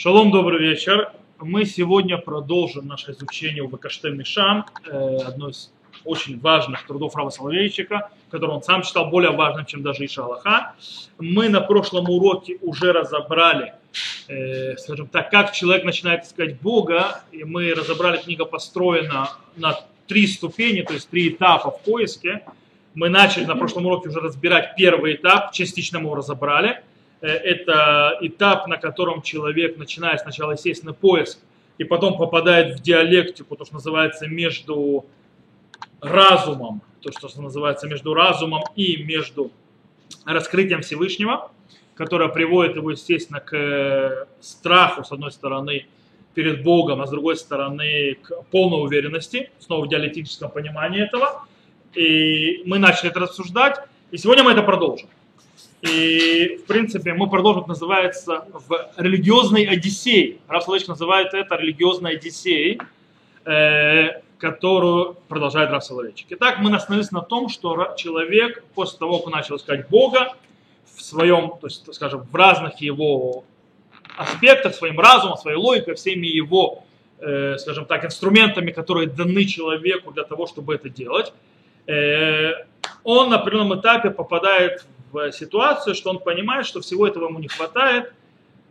Шалом, добрый вечер. Мы сегодня продолжим наше изучение у Вакаштель Мишам, э, одной из очень важных трудов Рава Соловейчика, который он сам считал более важным, чем даже Иша Аллаха. Мы на прошлом уроке уже разобрали, э, скажем так, как человек начинает искать Бога, и мы разобрали, книга построена на три ступени, то есть три этапа в поиске. Мы начали на прошлом уроке уже разбирать первый этап, частично мы его разобрали – это этап, на котором человек начинает сначала, естественно, поиск, и потом попадает в диалектику, то, что называется, между разумом, то, что называется, между разумом и между раскрытием Всевышнего, которое приводит его, естественно, к э, страху, с одной стороны, перед Богом, а с другой стороны, к полной уверенности, снова в диалектическом понимании этого. И мы начали это рассуждать, и сегодня мы это продолжим. И, в принципе, мы продолжим, называется в религиозной Одиссее. Раф Соловейчик называет это религиозной Одиссеей, э, которую продолжает Раф Соловейчик. Итак, мы остановились на том, что человек после того, как начал искать Бога в своем, то есть, скажем, в разных его аспектах, своим разумом, своей логикой, всеми его, э, скажем так, инструментами, которые даны человеку для того, чтобы это делать, э, он на определенном этапе попадает в ситуацию, что он понимает, что всего этого ему не хватает,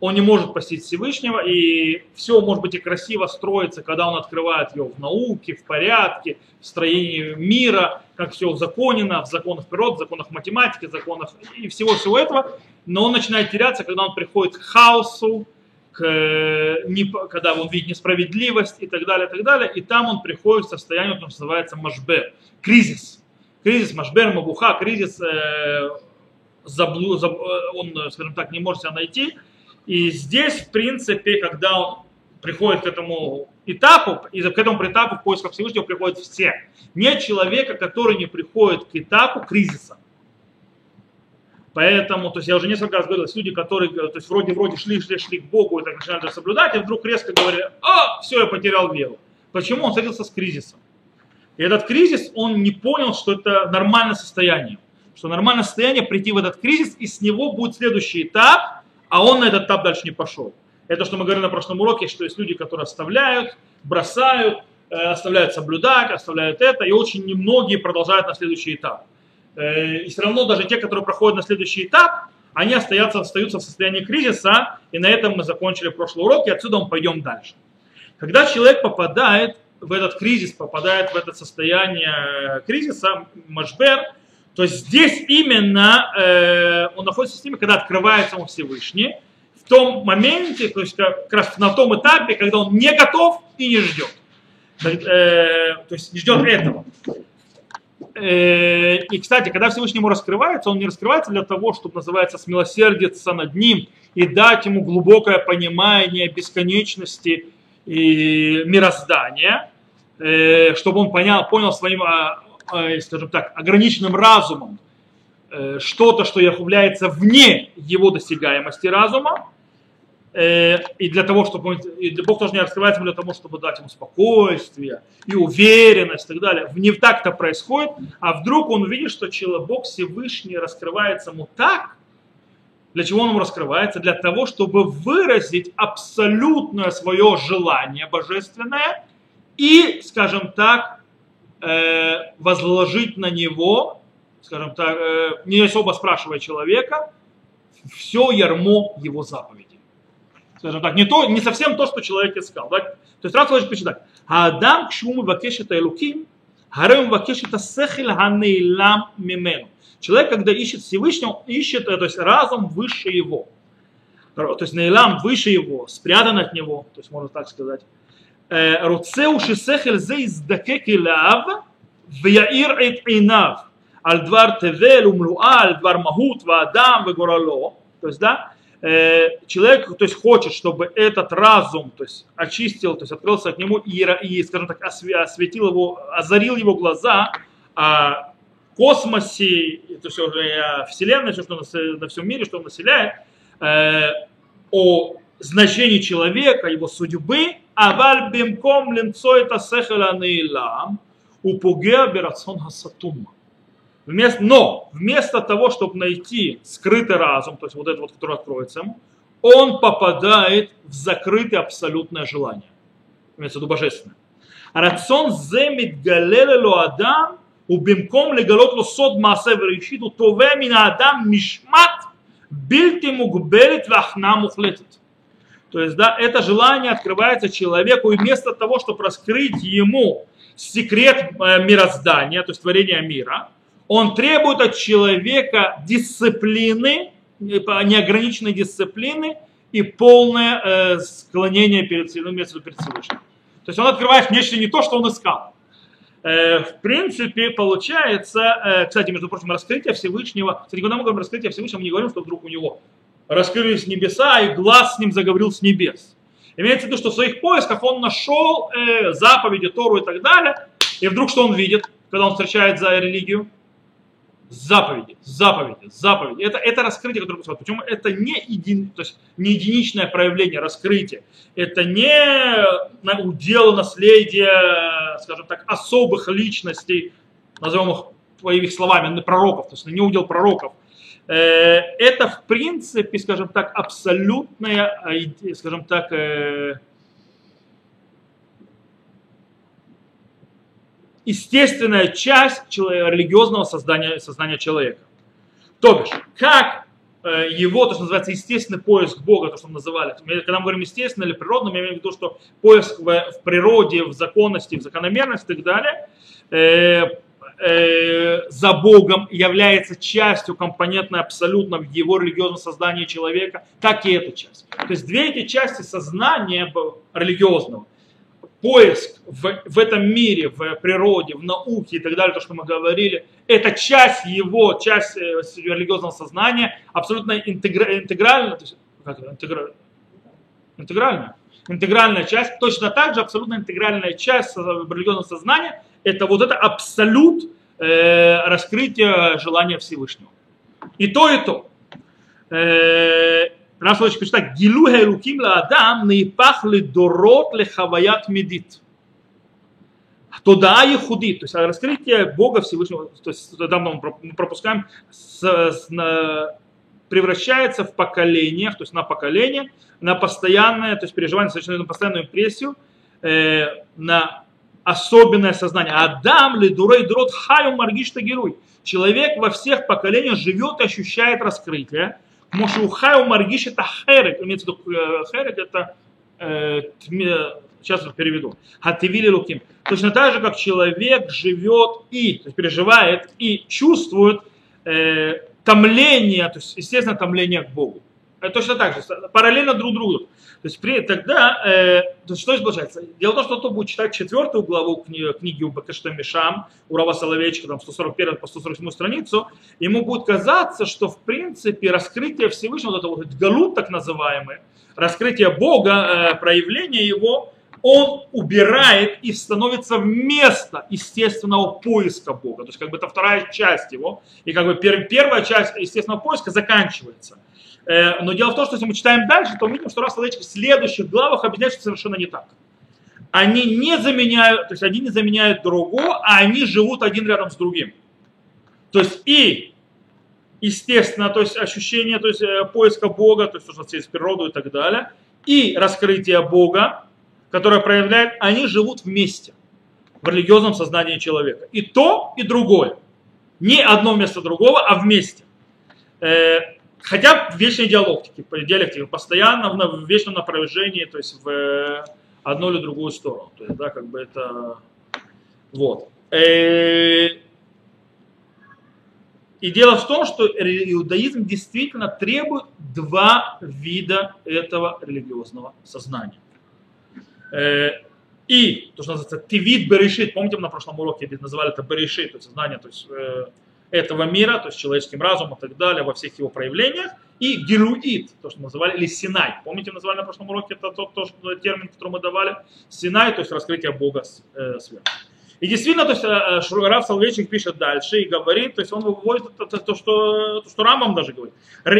он не может постичь Всевышнего, и все может быть и красиво строится, когда он открывает его в науке, в порядке, в строении мира, как все узаконено, в законах природы, в законах математики, в законах и всего-всего этого, но он начинает теряться, когда он приходит к хаосу, к, не, когда он видит несправедливость и так далее, и так далее, и там он приходит в состояние, что называется машбер, кризис. Кризис, машбер, мабуха, кризис э, заблу, заб, э, он, скажем так, не может себя найти. И здесь, в принципе, когда он приходит к этому этапу, и к этому этапу в поисках Всевышнего приходят все. Нет человека, который не приходит к этапу кризиса. Поэтому, то есть я уже несколько раз говорил, люди, которые, то есть вроде вроде шли, шли, шли к Богу и так начинали соблюдать, и вдруг резко говорили, а, все, я потерял веру. Почему? Он встретился с кризисом. И этот кризис, он не понял, что это нормальное состояние что нормальное состояние прийти в этот кризис, и с него будет следующий этап, а он на этот этап дальше не пошел. Это, что мы говорили на прошлом уроке, что есть люди, которые оставляют, бросают, э, оставляют соблюдать, оставляют это, и очень немногие продолжают на следующий этап. Э, и все равно даже те, которые проходят на следующий этап, они остаются, остаются в состоянии кризиса, и на этом мы закончили прошлый урок, и отсюда мы пойдем дальше. Когда человек попадает в этот кризис, попадает в это состояние кризиса, машбер, то здесь именно э, он находится с ними, когда открывается он Всевышний, в том моменте, то есть как раз на том этапе, когда он не готов и не ждет. Э, то есть не ждет этого. Э, и, кстати, когда Всевышний ему раскрывается, он не раскрывается для того, чтобы, называется, смилосердиться над ним и дать ему глубокое понимание бесконечности и мироздания, э, чтобы он понял, понял своим а, скажем так, ограниченным разумом э, что-то, что является вне его досягаемости разума, э, и для того, чтобы и Бог тоже не раскрывается для того, чтобы дать ему спокойствие и уверенность и так далее. Не так-то происходит, а вдруг он увидит, что Бог Всевышний раскрывается ему так, для чего он ему раскрывается? Для того, чтобы выразить абсолютное свое желание божественное и, скажем так, возложить на него, скажем так, э, не особо спрашивая человека, все ярмо его заповеди. Скажем так, не, то, не совсем то, что человек искал. Да? То есть раз человек почитать. Адам кшуму вакешет элуким, харем вакешет асехил ханейлам мимену. Человек, когда ищет Всевышнего, ищет, э, то есть разум выше его. То есть нейлам выше его, спрятан от него, то есть можно так сказать. רוצהו ששכל זה יזדקק אליו ויאיר את עיניו על דבר תבל ומלואה, על דבר מהות ואדם וגורלו. То есть, да, человек, то есть, хочет, чтобы этот разум, то есть, очистил, то есть, открылся от нему и, и скажем так, осветил его, озарил его глаза о космосе, то есть, уже о Вселенной, что на, на всем мире, что он населяет, о значении человека, его судьбы, аваль бимком лимцо это сехала неилам, упугеа берацон хасатума. Вместо, но вместо того, чтобы найти скрытый разум, то есть вот этот вот, который откроется, он попадает в закрытое абсолютное желание. Имеется в виду божественное. Рацион земит галеле ло адам, убимком легалот лосод маасе верешиту, тове мина адам мишмат, бильти мугбелит вахна мухлетит. То есть, да, это желание открывается человеку, и вместо того, чтобы раскрыть ему секрет э, мироздания, то есть творения мира, он требует от человека дисциплины, э, неограниченной дисциплины и полное э, склонение перед, ну, перед Всевышним. То есть он открывает нечто не то, что он искал. В принципе, получается, кстати, между прочим, раскрытие Всевышнего, кстати, когда мы говорим раскрытие Всевышнего, мы не говорим, что вдруг у него раскрылись небеса, и глаз с ним заговорил с небес. Имеется в виду, что в своих поисках он нашел э, заповеди, Тору и так далее, и вдруг что он видит, когда он встречает за религию? заповеди, заповеди, заповеди. Это, это раскрытие, которое происходит. Почему это не, един, то есть не единичное проявление раскрытия. Это не удел наследия, скажем так, особых личностей, назовем их твоими словами, пророков, то есть не удел пророков. Э, это, в принципе, скажем так, абсолютная, э, скажем так, э, естественная часть религиозного создания, сознания человека. То бишь, как его, то, что называется, естественный поиск Бога, то, что мы называли. Когда мы говорим естественно или природно, мы имеем в виду, что поиск в, в природе, в законности, в закономерности и так далее, э, за Богом является частью компонентной абсолютно в его религиозном создании человека, как и эта часть. То есть две эти части сознания религиозного – поиск в, в этом мире, в природе, в науке и так далее, то, что мы говорили, это часть его, часть э, религиозного сознания, абсолютно интегра, интегральная, то есть, как это, интегра, интегральная, интегральная часть, точно так же абсолютно интегральная часть религиозного сознания, это вот это абсолют э, раскрытия желания Всевышнего. И то, и то. Э, Раш Лович пишет так, гилу хелуким ладам наипах ледорот лехаваят медит. Туда и худит, то есть раскрытие Бога Всевышнего, то есть тогда мы пропускаем, с, с, на, превращается в поколениях, то есть на поколение, на постоянное, то есть переживание, на постоянную импрессию, э, на особенное сознание. Адам ли дурей дрот хаю маргишта герой. Человек во всех поколениях живет и ощущает раскрытие. Мошухай у Маргиш это херек, имеется в виду э, херек, это э, сейчас переведу. Хативили луким. Точно так же, как человек живет и переживает и чувствует э, томление, то есть, естественно, томление к Богу. Это точно так же, параллельно друг другу. То есть при, тогда, э, то есть, что здесь получается? Дело в том, что кто будет читать четвертую главу книги, книги у Бакашта Мишам, у Рава Соловейчика, там 141 по 147 страницу, ему будет казаться, что в принципе раскрытие Всевышнего, вот это вот галут так называемый, раскрытие Бога, э, проявление его, он убирает и становится вместо естественного поиска Бога. То есть как бы это вторая часть его, и как бы первая часть естественного поиска заканчивается. Э, но дело в том, что если мы читаем дальше, то мы видим, что раз в следующих главах объясняет, что совершенно не так. Они не заменяют, то есть один не заменяет другого, а они живут один рядом с другим. То есть и естественно, то есть ощущение, то есть э, поиска Бога, то есть то, что через природу и так далее, и раскрытие Бога, которое проявляет, они живут вместе в религиозном сознании человека. И то, и другое. Не одно вместо другого, а вместе. Хотя в вечной диалектике, диалектике постоянно в вечном напряжении, то есть в э, одну или другую сторону. То есть, да, как бы это... Вот. Э, и дело в том, что иудаизм действительно требует два вида этого религиозного сознания. Э, и то, что называется тивид берешит, помните, мы на прошлом уроке называли это берешит, то есть сознание, то есть этого мира, то есть человеческим разумом и так далее, во всех его проявлениях, и геруид, то, что мы называли, или Синай. Помните, мы называли на прошлом уроке это тот, тот, тот термин, который мы давали? Синай, то есть раскрытие Бога э, сверху. И действительно, то есть э, э, Шругараф Соловейчик пишет дальше и говорит, то есть он выводит это, то, что, то, что Рамам даже говорит, э,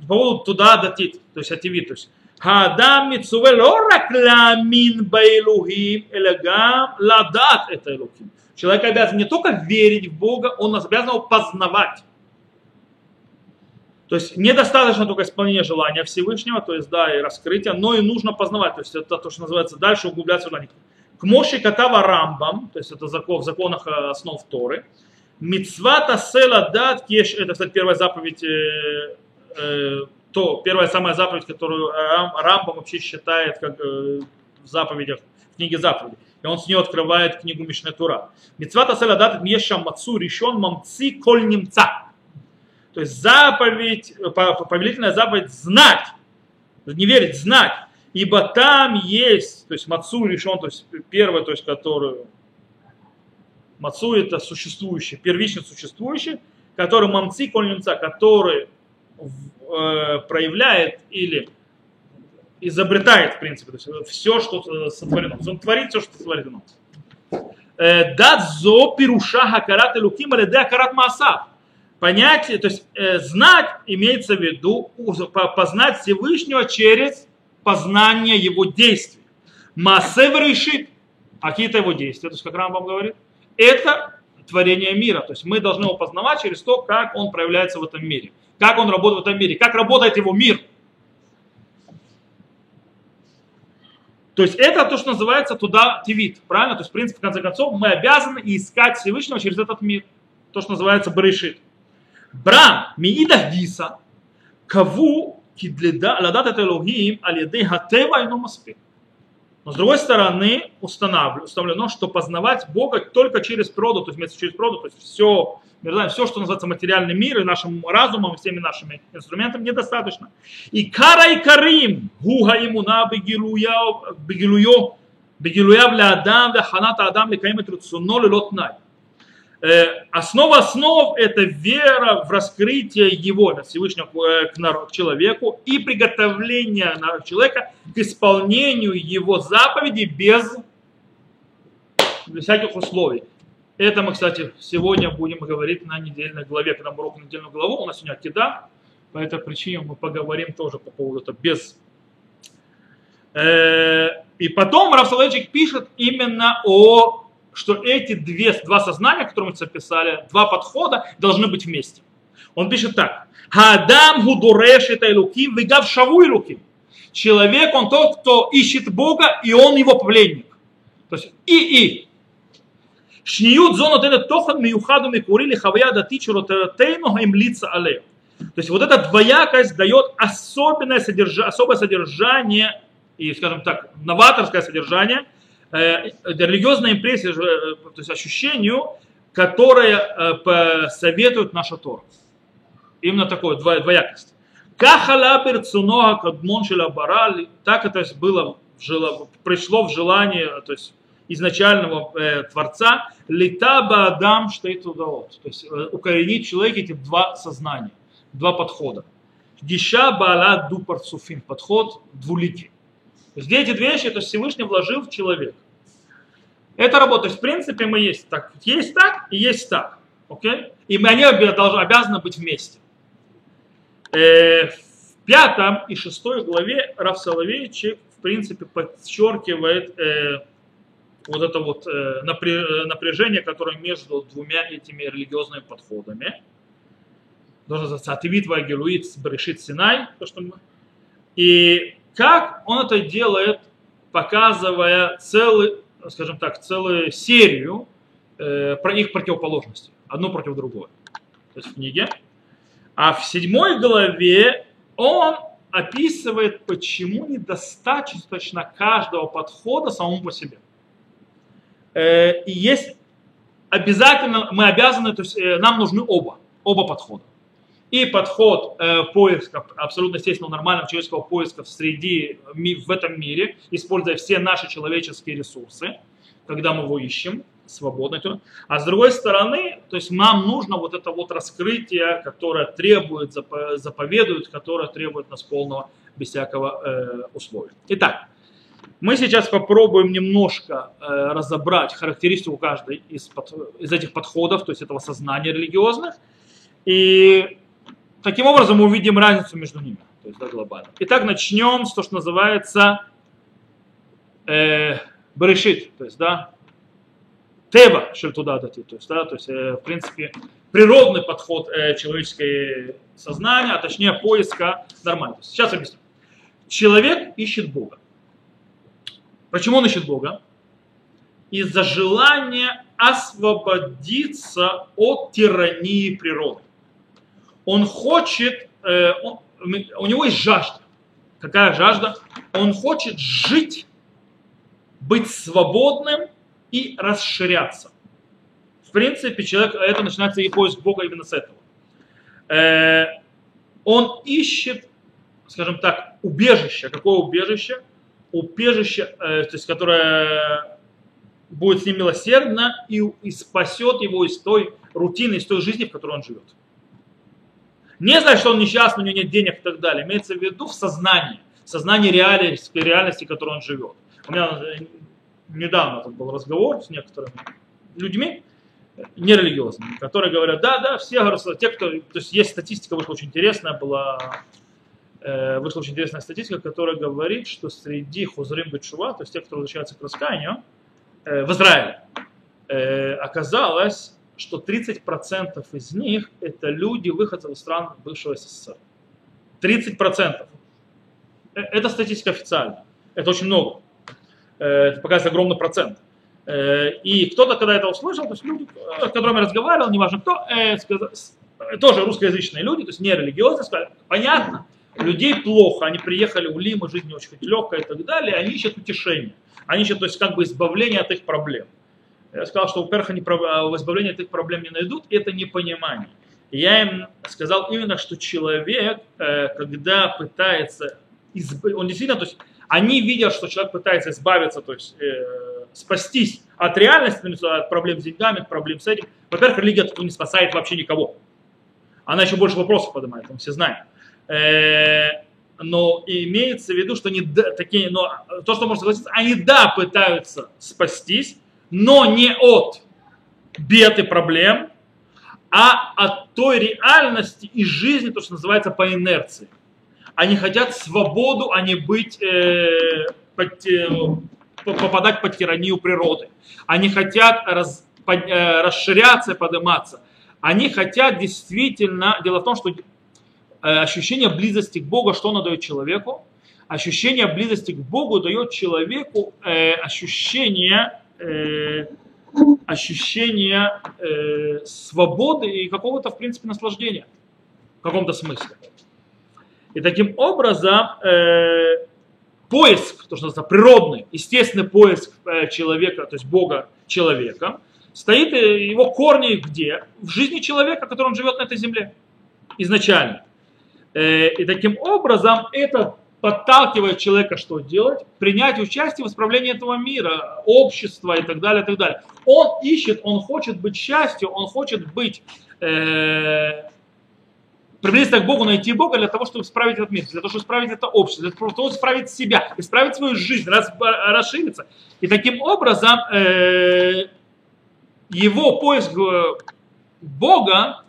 по поводу туда датит, то есть ативит, то есть Хадам митсуве ламин баилухим, элегам ладат это элухим. Человек обязан не только верить в Бога, он обязан его познавать. То есть недостаточно только исполнения желания Всевышнего, то есть да, и раскрытия, но и нужно познавать. То есть это то, что называется дальше углубляться в желание. К Моши Катава Рамбам, то есть это закон, в законах э, основ Торы, Мицвата села дат кеш, это, кстати, первая заповедь, э, э, то, первая самая заповедь, которую Рам, Рамбам вообще считает как э, в заповедях, в книге заповедей. И он с нее открывает книгу Мишне Тура. Мицвата села дат ешам мацу решен мамци коль немца. То есть заповедь, повелительная заповедь знать, не верить, знать. Ибо там есть, то есть мацу решен, то есть первое, то есть которую мацу это существующее, первично существующее, который мамци кольнемца, который э, проявляет или изобретает, в принципе, то есть все, что сотворено. Он творит все, что сотворено. Э, дат зо пируша хакарат элуким аледе акарат маасав понятие, то есть э, знать имеется в виду познать Всевышнего через познание его действий. Массев решит, а какие-то его действия, то есть как Рамбам говорит, это творение мира. То есть мы должны его познавать через то, как он проявляется в этом мире, как он работает в этом мире, как работает его мир. То есть это то, что называется туда тивит, правильно? То есть, в принципе, в конце концов, мы обязаны искать Всевышнего через этот мир. То, что называется Баришит. Брам, миидах гиса, каву кидледа ладат это Элогим аль-яды хатева ино маспи. Но с другой стороны установлено, что познавать Бога только через природу, то есть через природу, то есть все, знаем, все, что называется материальный мир, и нашим разумом, и всеми нашими инструментами недостаточно. И кара и карим, гуга имуна бегилуя, бегилуя, бегилуя бля адам, да ханата адам, лекаимет руцуно лилотнай. Э, основа основ – это вера в раскрытие его, Всевышнего, э, к, народ, к человеку и приготовление человека к исполнению его заповедей без, без всяких условий. Это мы, кстати, сегодня будем говорить на недельной главе, когда мы урок на недельную главу, у нас сегодня Акида, по этой причине мы поговорим тоже по поводу этого без. Э, и потом Раф пишет именно о что эти две, два сознания, которые мы записали, два подхода должны быть вместе. Он пишет так. Хадам гудуреш это илуким, вигав шаву илуким. Человек, он тот, кто ищет Бога, и он его пленник. То есть и-и. Шниют зону это тохан миюхаду микурили хавая дати чуротейну им лица але. То есть вот эта двоякость дает особенное содержание, особое содержание и, скажем так, новаторское содержание – э, религиозная импрессия, э, то есть ощущению, которое э, советует наша Тора. Именно такое двоякость. Кахала перцунога кадмон барали, так это было, пришло в желание, то есть изначального э, Творца, литаба адам штейтудаот, то есть э, укоренить в человеке эти два сознания, два подхода. Диша баала ду парцуфин, подход двуликий. То есть эти две вещи, это Всевышний вложил в человека. Это работает. В принципе, мы есть так. Есть так и есть так. Okay? И мы они должны, обязаны быть вместе. Э, в пятом и шестой главе Раф Соловейчик, в принципе, подчеркивает э, вот это вот э, напряжение, которое между двумя этими религиозными подходами. Должен называться Ативит Вагилуит Брешит Синай. То, что мы... И как он это делает, показывая целый скажем так, целую серию э, про их противоположностей, одно против другой. То есть в книге. А в седьмой главе он описывает, почему недостаточно каждого подхода самому по себе. Э, и есть обязательно, мы обязаны, то есть э, нам нужны оба, оба подхода. И подход э, поиска, абсолютно естественного, нормального человеческого поиска в среди, в этом мире, используя все наши человеческие ресурсы, когда мы его ищем, свободно. А с другой стороны, то есть нам нужно вот это вот раскрытие, которое требует, заповедует, которое требует нас полного, без всякого э, условия. Итак, мы сейчас попробуем немножко э, разобрать характеристику каждой из, под, из этих подходов, то есть этого сознания религиозных. И Таким образом мы увидим разницу между ними, то есть да, глобально. Итак, начнем с того, что называется э, Берешит, то есть, да, тева туда дати, то есть, да, то есть, э, в принципе, природный подход э, человеческое сознания, а точнее поиска нормально. Сейчас объясню. Человек ищет Бога. Почему он ищет Бога? Из-за желания освободиться от тирании природы. Он хочет, э, он, у него есть жажда. Какая жажда? Он хочет жить, быть свободным и расширяться. В принципе, человек, это начинается и поиск Бога именно с этого. Э, он ищет, скажем так, убежище. Какое убежище? Убежище, э, то есть, которое будет с ним милосердно и, и спасет его из той рутины, из той жизни, в которой он живет. Не знает, что он несчастный, у него нет денег и так далее. Имеется в виду в сознании, в сознании реальности, реальности, в которой он живет. У меня э, недавно тут был разговор с некоторыми людьми, нерелигиозными, которые говорят, да, да, все те, кто, то есть есть статистика, вышла очень интересная, была, вышла очень интересная статистика, которая говорит, что среди хузрим бетшува, то есть те, кто возвращается к раскаянию, э, в Израиле, э, оказалось, что 30% из них это люди, выходцы из стран бывшего СССР. 30%. Э, это статистика официальная. Это очень много. Э, это показывает огромный процент. Э, и кто-то, когда это услышал, то есть люди, с которыми я разговаривал, неважно кто, тоже русскоязычные люди, то есть не религиозные, сказали, понятно, людей плохо, они приехали в Лиму, жизнь не очень легкая и так далее, они ищут утешение, они ищут, то есть как бы избавление от их проблем. Я сказал, что, во-первых, они а, избавление от их проблем не найдут, это непонимание. Я им сказал именно, что человек, когда пытается, изб... он действительно, то есть они видят, что человек пытается избавиться, то есть э, спастись от реальности, от проблем с деньгами, от проблем с этим. Во-первых, религия не спасает вообще никого. Она еще больше вопросов поднимает, мы все знаем. Э, но имеется в виду, что они такие, но то, что можно согласиться, они да пытаются спастись, но не от бед и проблем, а от той реальности и жизни, то, что называется по инерции. Они хотят свободу, а не быть, э, под, э, попадать под тиранию природы. Они хотят раз, под, э, расширяться, подниматься. Они хотят действительно, дело в том, что ощущение близости к Богу, что оно дает человеку? Ощущение близости к Богу дает человеку э, ощущение, э, ощущение э, свободы и какого-то, в принципе, наслаждения в каком-то смысле. И таким образом э, поиск, то, что называется природный, естественный поиск э, человека, то есть Бога человека, стоит э, его корни где? В жизни человека, который он живет на этой земле изначально. Э, и таким образом это подталкивает человека что делать? Принять участие в исправлении этого мира, общества и так далее, и так далее. Он ищет, он хочет быть счастью, он хочет быть э, приблизиться к Богу, найти Бога для того, чтобы исправить этот мир, для того, чтобы исправить это общество, для того, чтобы исправить себя, исправить свою жизнь, рас, расшириться. И таким образом э, его поиск э, Бога,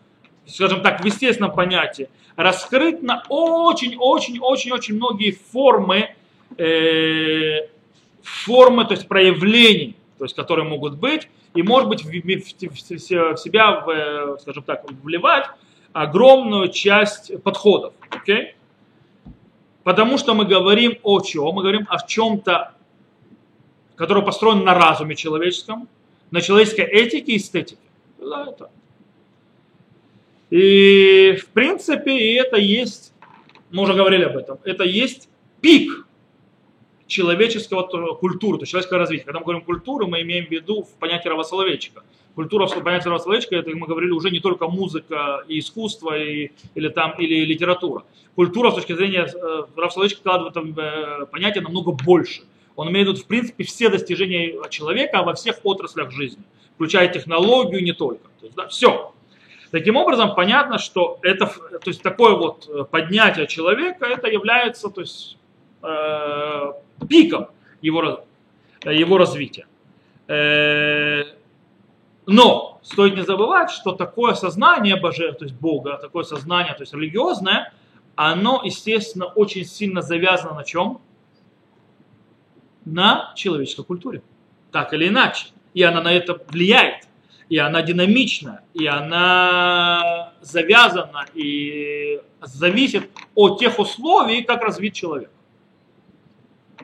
скажем так, в естественном понятии, раскрыт на очень-очень-очень-очень многие формы, э, формы, то есть проявлений, то есть которые могут быть, и может быть в, в, в, себя, в, скажем так, вливать огромную часть подходов. Okay? Потому что мы говорим о чем? Мы говорим о чем-то, которое построено на разуме человеческом, на человеческой этике и эстетике. Да, это. И в принципе это есть, мы уже говорили об этом, это есть пик человеческого культуры, то есть человеческого развития. Когда мы говорим культуру, мы имеем в виду понятие Рава Соловейчика. Культура, понятие Рава Соловейчика, это, мы говорили, уже не только музыка и искусство, и, или, там, или литература. Культура с точки зрения э, Рава Соловейчика вкладывает э, понятие намного больше. Он имеет в виду, в принципе, все достижения человека во всех отраслях жизни, включая технологию не только. То есть, да, все. Таким образом, понятно, что это, то есть такое вот э, поднятие человека, это является, то есть э, пиком его, его развития. Э, но стоит не забывать, что такое сознание божественного, то есть Бога, такое сознание, то есть религиозное, оно, естественно, очень сильно завязано на чем? На человеческой культуре. Так или иначе. и она на это влияет, и она динамична, и она завязана, и зависит от тех условий, как развит человек.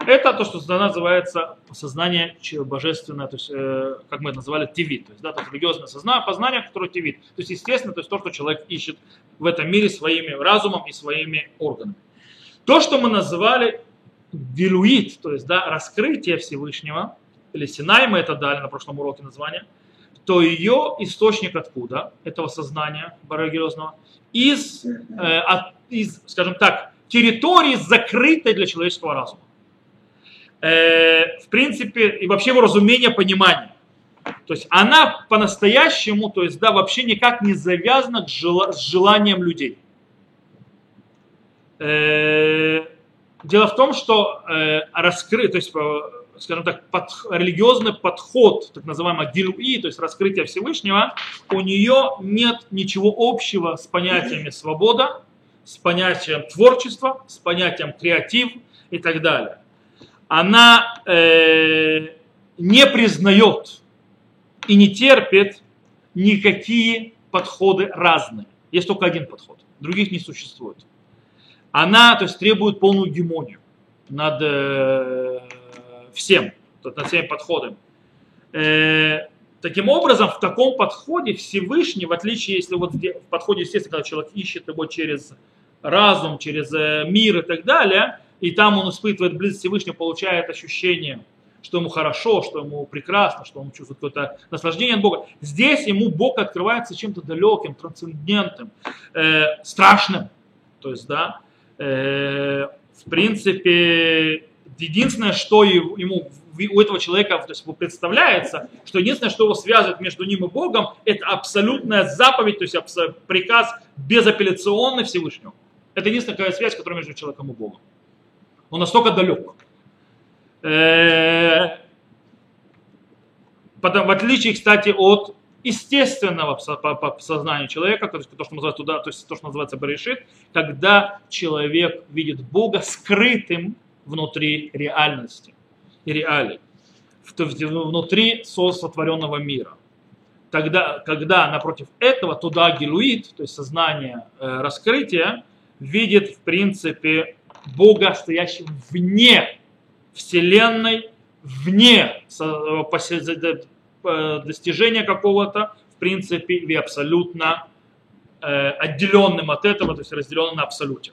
Это то, что называется сознание божественное, то есть, э, как мы это называли, тивит, то есть, да, то есть религиозное сознание, познание, которое тивит. То есть, естественно, то есть то, что человек ищет в этом мире своими разумом и своими органами. То, что мы называли вилуит, то есть да, раскрытие Всевышнего, или Синай мы это дали на прошлом уроке название, то ее источник откуда, этого сознания религиозного, из, э, от, из, скажем так, территории, закрытой для человеческого разума. Э, в принципе, и вообще его разумение, понимание. То есть она по-настоящему, то есть да, вообще никак не завязана с, жел, с желанием людей. Э, дело в том, что э, раскрыть, то есть, э, скажем так, под, религиозный подход, так называемый гилуи, то есть раскрытие Всевышнего, у нее нет ничего общего с понятиями свобода, с понятием творчества, с понятием креатив и так далее. Она э, не признает и не терпит никакие подходы разные. Есть только один подход, других не существует она то есть, требует полную гемонию над э, всем, над всеми подходами. Э, таким образом, в таком подходе Всевышний, в отличие, если вот в подходе, естественно, когда человек ищет его через разум, через э, мир и так далее, и там он испытывает близость Всевышнего, получает ощущение, что ему хорошо, что ему прекрасно, что он чувствует какое-то наслаждение от Бога. Здесь ему Бог открывается чем-то далеким, трансцендентным, э, страшным. То есть, да, Э, в принципе, единственное, что ему у этого человека то есть, представляется, что единственное, что его связывает между ним и Богом, это абсолютная заповедь, то есть приказ безапелляционный Всевышнего. Это единственная связь, которая между человеком и Богом. Он настолько далек. Э, в отличие, кстати, от естественного по сознанию человека, то, есть, то, что называется туда, то есть то, что называется Баришит, когда человек видит Бога скрытым внутри реальности и реалий, внутри сотворенного мира. Тогда, когда напротив этого туда гилуит, то есть сознание э, раскрытия, видит в принципе Бога, стоящим вне Вселенной, вне Э, достижения какого-то, в принципе, или абсолютно э, отделенным от этого, то есть разделенным на абсолюте.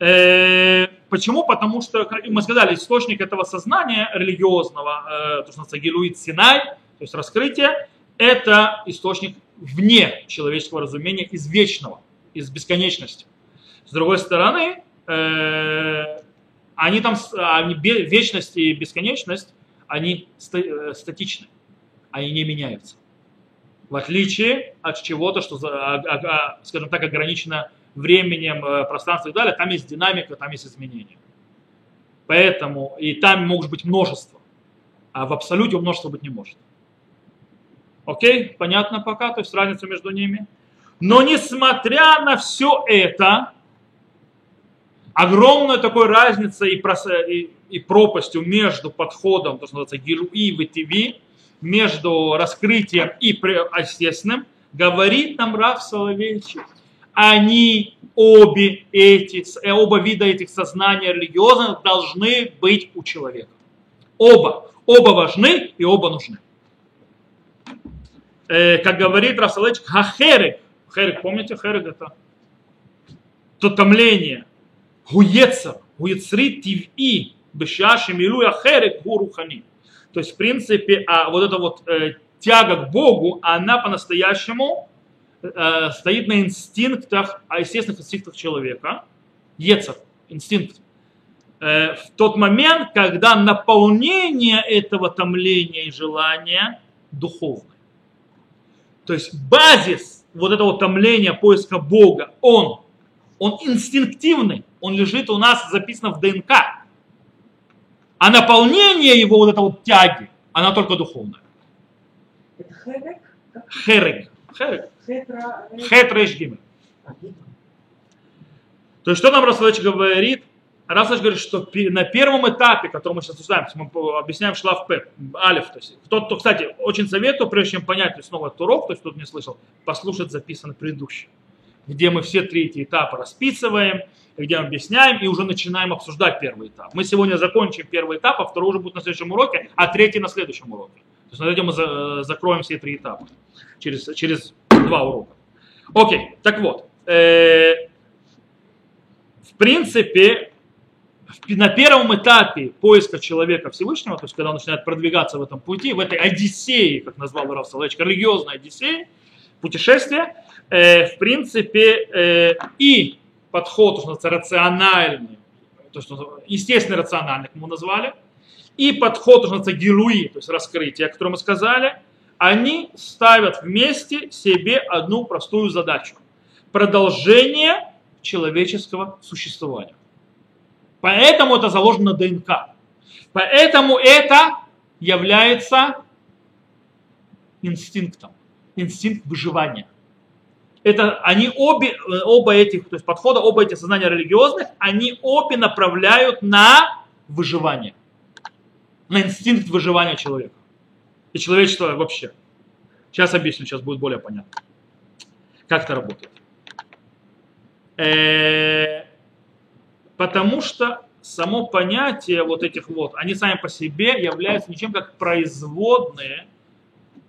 Э, почему? Потому что, как мы сказали, источник этого сознания религиозного, э, то, что называется Синай, то есть раскрытие, это источник вне человеческого разумения, из вечного, из бесконечности. С другой стороны, э, они там, они, вечность и бесконечность, они э, статичны они не меняются. В отличие от чего-то, что, а, а, а, скажем так, ограничено временем, э, пространством и так далее, там есть динамика, там есть изменения. Поэтому и там может быть множество, а в абсолюте множество быть не может. Окей, понятно пока, то есть разница между ними. Но несмотря на все это, огромная такой разница и, и, и пропастью между подходом, то, что называется гилуи и ВТВ, между раскрытием и естественным, говорит нам Раф Соловейчик. Они обе эти, э, оба вида этих сознаний религиозных должны быть у человека. Оба. Оба важны и оба нужны. Э, как говорит Раф Соловейчик, хахерек. Херек, помните, херек это то томление. Гуецер, гуецри тиви, бешаши милуя херек гурухани. То есть, в принципе, а вот эта вот э, тяга к Богу, она по-настоящему э, стоит на инстинктах, а естественных инстинктах человека. Ецер, инстинкт. Э, в тот момент, когда наполнение этого томления и желания духовное. То есть базис вот этого томления, поиска Бога, он, он инстинктивный, он лежит у нас записано в ДНК. А наполнение его вот этой вот тяги, она только духовная. Это херек? Херек. Херек. Хет рейш То есть что нам Расулович говорит? Рафсач говорит, что на первом этапе, который мы сейчас есть мы объясняем шлаф П, алиф, то есть кто, кто, кстати, очень советую, прежде чем понять, то снова этот урок, то есть кто не слышал, послушать записанный предыдущий, где мы все три эти этапа расписываем, где мы объясняем и уже начинаем обсуждать первый этап. Мы сегодня закончим первый этап, а второй уже будет на следующем уроке, а третий на следующем уроке. То есть на этом мы за- закроем все три этапа через, через два урока. Окей, так вот, э, в принципе, на первом этапе поиска человека Всевышнего, то есть когда он начинает продвигаться в этом пути, в этой одиссее, как назвал Раф Соловейчик, религиозной одиссее, путешествие, э, в принципе, э, и подход, что называется, рациональный, то есть ну, естественный рациональный, как мы назвали, и подход, что называется, гилуи, то есть раскрытие, о котором мы сказали, они ставят вместе себе одну простую задачу. Продолжение человеческого существования. Поэтому это заложено ДНК. Поэтому это является инстинктом. Инстинкт выживания. Это они обе, э, оба этих, то есть подхода, оба эти сознания религиозных, они обе направляют на выживание. На инстинкт выживания человека. И человечества вообще. Сейчас объясню, сейчас будет более понятно. Как это работает. Э, Потому что само понятие вот этих вот, они сами по себе являются ничем как производные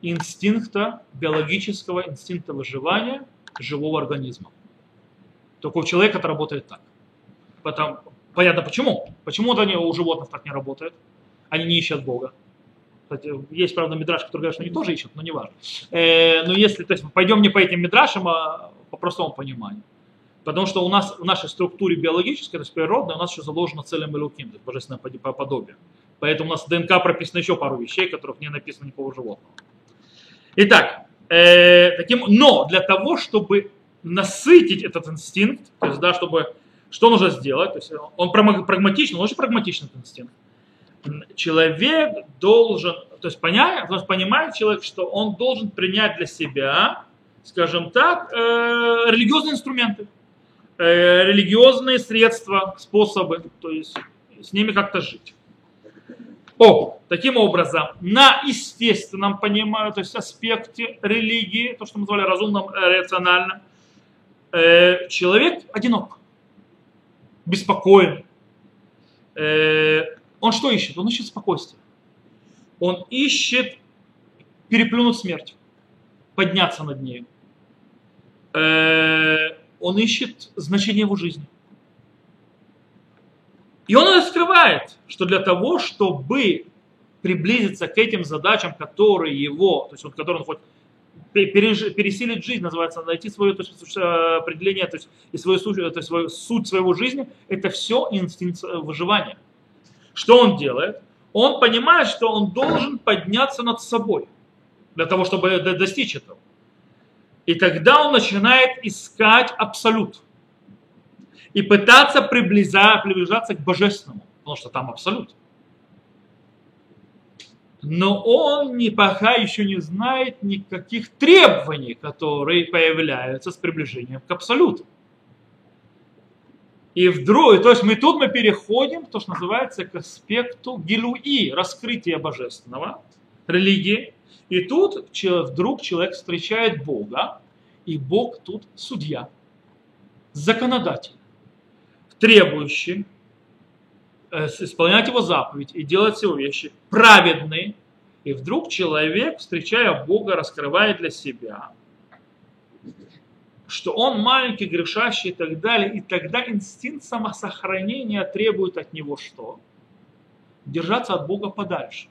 инстинкта, биологического инстинкта выживания живого организма. Только у человека это работает так. Потом, понятно почему. Почему это они у животных так не работает? Они не ищут Бога. Есть, правда, мидраж, который говорит, что они тоже ищут, но не важно. Э, но если, то есть, пойдем не по этим мидрашам, а по простому пониманию. Потому что у нас в нашей структуре биологической, то есть природной, у нас еще заложено целым илюким, то есть божественное подобие. Поэтому у нас в ДНК прописано еще пару вещей, которых не написано никакого животного. Итак, э, таким, но для того, чтобы насытить этот инстинкт, то есть, да, чтобы, что нужно сделать, то есть он прагма- прагматичный, он очень прагматичный этот инстинкт. Человек должен, то есть понять, то есть понимает человек, что он должен принять для себя, скажем так, э, религиозные инструменты, э, религиозные средства, способы, то есть с ними как-то жить. О, таким образом, на естественном понимании, то есть аспекте религии, то, что мы называли разумным, э, рациональным, э, человек одинок, беспокоен. Э, он что ищет? Он ищет спокойствие. Он ищет переплюнуть смерть, подняться над ней. Э, он ищет значение его жизни. И он раскрывает, что для того, чтобы приблизиться к этим задачам, которые его, то есть вот, которые он переж- пересилить жизнь, называется, найти свое то есть, э, определение, то есть, и свою, суть- то есть, свою суть своего жизни, это все инстинкт э, выживания. Что он делает? Он понимает, что он должен подняться над собой для того, чтобы до- достичь этого. И тогда он начинает искать абсолют и пытаться приблиза- приближаться к божественному, потому что там абсолют. Но он не, пока еще не знает никаких требований, которые появляются с приближением к абсолюту. И вдруг, то есть мы тут мы переходим, то, что называется, к аспекту гилуи, раскрытия божественного, религии. И тут вдруг человек встречает Бога, и Бог тут судья, законодатель, требующий э, исполнять его заповедь и делать все вещи праведные. И вдруг человек, встречая Бога, раскрывает для себя, что он маленький, грешащий и так далее. И тогда инстинкт самосохранения требует от него что? Держаться от Бога подальше.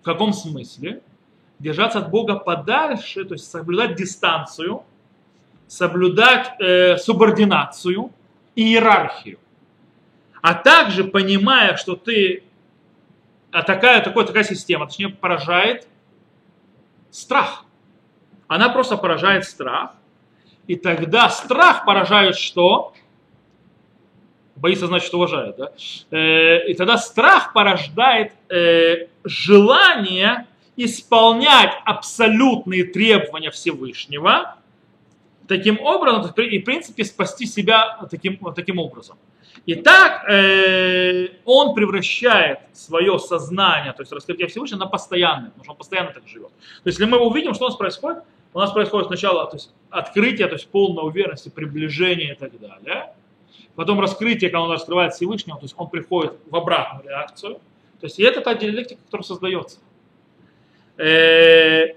В каком смысле? Держаться от Бога подальше, то есть соблюдать дистанцию, соблюдать э, субординацию и иерархию. А также понимая, что ты а такая, такой, такая система, точнее, поражает страх. Она просто поражает страх. И тогда страх поражает что? Боится, значит, уважает. Да? Э, и тогда страх порождает э, желание исполнять абсолютные требования Всевышнего, таким образом, и в принципе спасти себя таким, таким образом. Итак, э, он превращает свое сознание, то есть раскрытие Всевышнего, на постоянное, потому что он постоянно так живет. То есть, если мы увидим, что у нас происходит, у нас происходит сначала то есть, открытие, то есть полная уверенность, приближение и так далее. Потом раскрытие, когда он раскрывает Всевышнего, то есть он приходит в обратную реакцию. То есть и это та диалектика, которая создается. Э,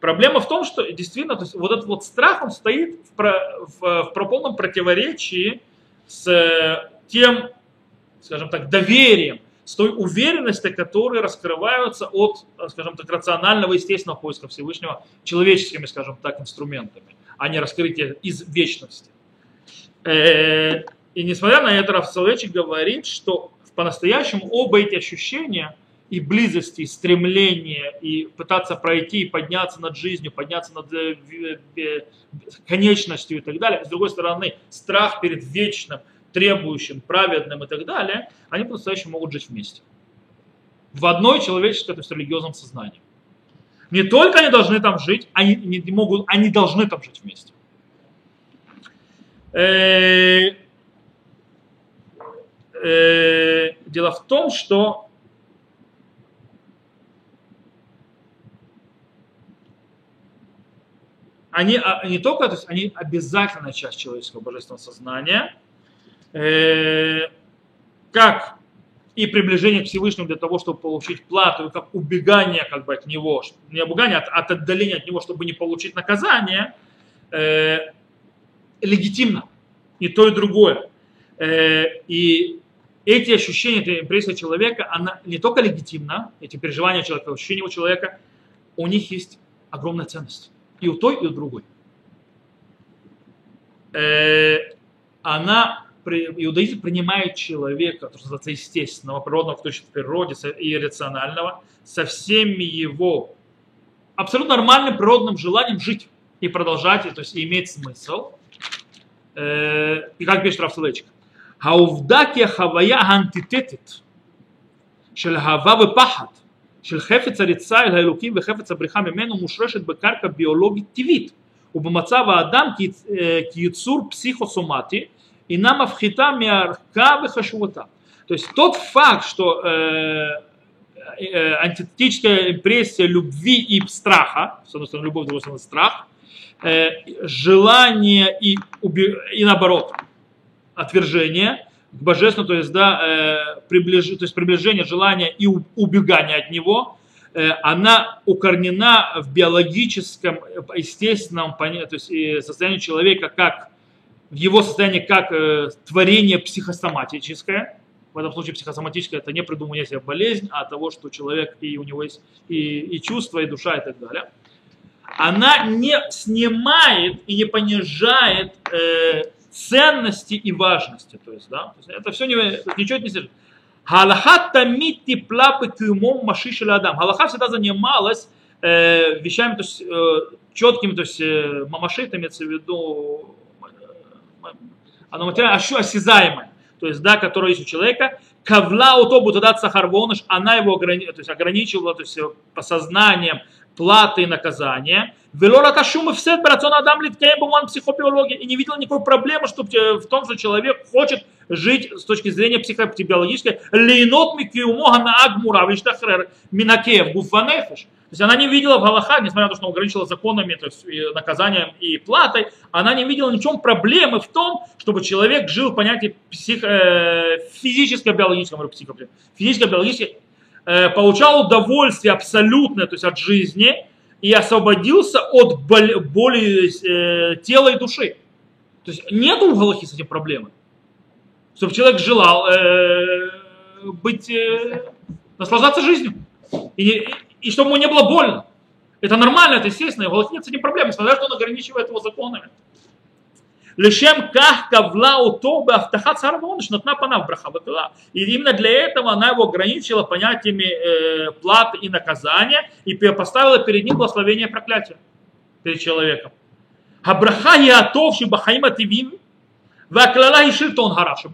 Проблема в том, что действительно то есть, вот этот вот страх, он стоит в, про, в, в полном противоречии с тем, скажем так, доверием, с той уверенностью, которые раскрываются от, скажем так, рационального, естественного поиска Всевышнего человеческими, скажем так, инструментами, а не раскрытие из вечности. Э, и несмотря на это, Рафсалечик говорит, что по-настоящему оба эти ощущения – и близости, и стремление, и пытаться пройти, и подняться над жизнью, подняться над э, э, конечностью и так далее. С другой стороны, страх перед вечным, требующим, праведным и так далее, они по-настоящему могут жить вместе. В одной человеческой, то есть религиозном сознании. Не только они должны там жить, они, не могут, они должны там жить вместе. Э, дело в том, что они а, не только, то есть они обязательная часть человеческого божественного сознания, э, как и приближение к Всевышнему для того, чтобы получить плату, как убегание как бы от него, не убегание, а от отдаления от него, чтобы не получить наказание, э, легитимно. И то, и другое. Э, и эти ощущения, эта импрессия человека, она не только легитимна, эти переживания человека, ощущения у человека, у них есть огромная ценность и у той, и у другой. Э, она, иудаизм принимает человека, то, что называется естественного, природного, в точке природе и рационального, со всеми его абсолютно нормальным природным желанием жить и продолжать, то есть иметь смысл. Э, и как пишет Рафсалечик. העובדה כי החוויה האנטיתטית של אהבה ופחד של חפץ הריצה אל האלוקים וחפץ הבריחה ממנו מושרשת בקרקע ביולוגית טבעית ובמצב האדם כיצור פסיכוסומטי и нам афхита миарка хашвута. То есть тот факт, что э, э, антитетическая импрессия любви и страха, с одной стороны любовь, с другой стороны страх, э, желание и, уби, и наоборот, отвержение к божественному, то есть, да, э, приближ, то есть приближение желания и убегание от него, э, она укорнена в биологическом, естественном то есть, э, состоянии человека как его состоянии как э, творение психосоматическое. В этом случае психосоматическое это не придумывание себе болезнь, а того, что человек и у него есть и, и чувства, и душа, и так далее. Она не снимает и не понижает э, ценности и важности. То есть, да, то есть это все не, ничего не содержит. Галаха тамит тепла пекюмом машишеля адам. Галаха всегда занималась э, вещами, то есть э, четкими, то есть э, мамашит имеется в виду, э, оно материально осязаемое, то есть, да, которое есть у человека. Кавла утобу тогда сахарвоныш, она его ограни, то есть, ограничивала то есть, по сознанием платы и наказания. Велора кашум и все барацион адам литкеем буман психобиологии. И не видел никакой проблемы, что в том, что человек хочет жить с точки зрения психобиологической. Лейнот микиумога на агмура, виштахрер, минакеев, гуфанефеш. То есть она не видела в Галаха, несмотря на то, что она ограничила законами, то есть наказанием и платой, она не видела ничем проблемы в том, чтобы человек жил в понятии псих, э, физическо-биологическом, физическо-биологически, э, получал удовольствие абсолютное, то есть от жизни, и освободился от боли, боли э, тела и души. То есть нет у Галахи с этим проблемы. Чтобы человек желал э, быть, э, наслаждаться жизнью. И, и чтобы ему не было больно. Это нормально, это естественно. У Галахи нет с этим проблем, несмотря на то, что он ограничивает его законами. Лешем ках кавла ото бафтахат сарвоныш натна панав браха И именно для этого она его ограничила понятиями э, платы и наказания и поставила перед ним благословение и проклятие перед человеком. Абраха ятов шибахаима тивим Ваклала и шильтон гараша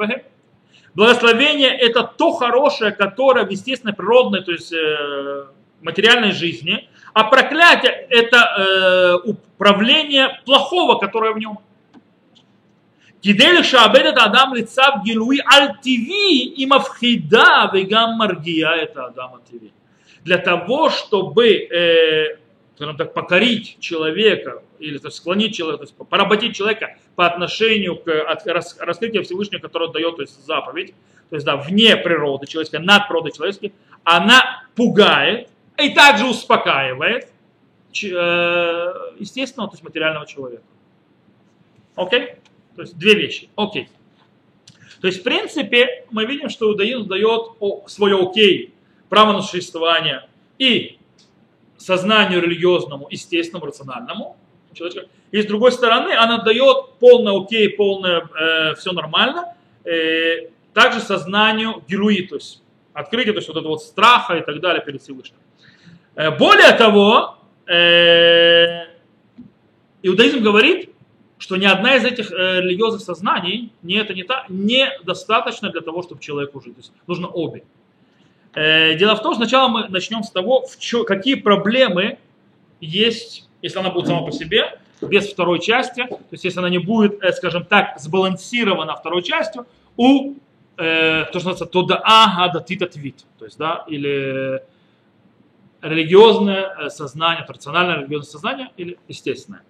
Благословение – это то хорошее, которое в естественной природной, то есть э, материальной жизни, а проклятие – это э, управление плохого, которое в нем. Кидель шабед это Адам лица в гилуи альтиви и мавхида вегам маргия это Адам альтиви. Для того, чтобы э, скажем так, покорить человека или то есть, склонить человека, то есть, поработить человека по отношению к раскрытию Всевышнего, которое дает то есть, заповедь, то есть да, вне природы человеческой, над природой человеческой, она пугает и также успокаивает, э, естественно, то есть материального человека. Окей? То есть две вещи. Окей. То есть, в принципе, мы видим, что иудаизм дает свое окей, право на существование и сознанию религиозному, естественному, рациональному человека. И с другой стороны, она дает полное окей, полное э, все нормально, э, также сознанию гилуи, то есть открытие, то есть вот это вот страха и так далее перед Всевышним. Э, более того, э, иудаизм говорит, что ни одна из этих э, религиозных сознаний, не это не та, недостаточно для того, чтобы человеку жить. То есть нужно обе. Э, дело в том, сначала мы начнем с того, чё, какие проблемы есть, если она будет сама по себе, без второй части, то есть если она не будет, э, скажем так, сбалансирована второй частью, у э, то, что называется тодаа гадатит вид, то есть, да, или религиозное э, сознание, традициональное религиозное сознание или естественное.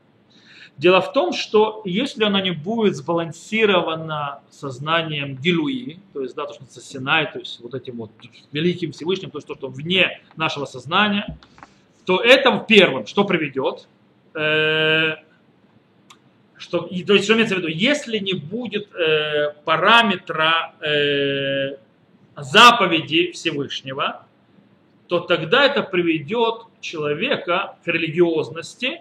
Дело в том, что если она не будет сбалансирована сознанием Гилуи, то есть, да, то, что Синай, то есть вот этим вот великим Всевышним, то есть то, что вне нашего сознания, то это первым, что приведет, э, что, и, то есть, что имеется в виду, если не будет э, параметра э, заповеди Всевышнего, то тогда это приведет человека к религиозности,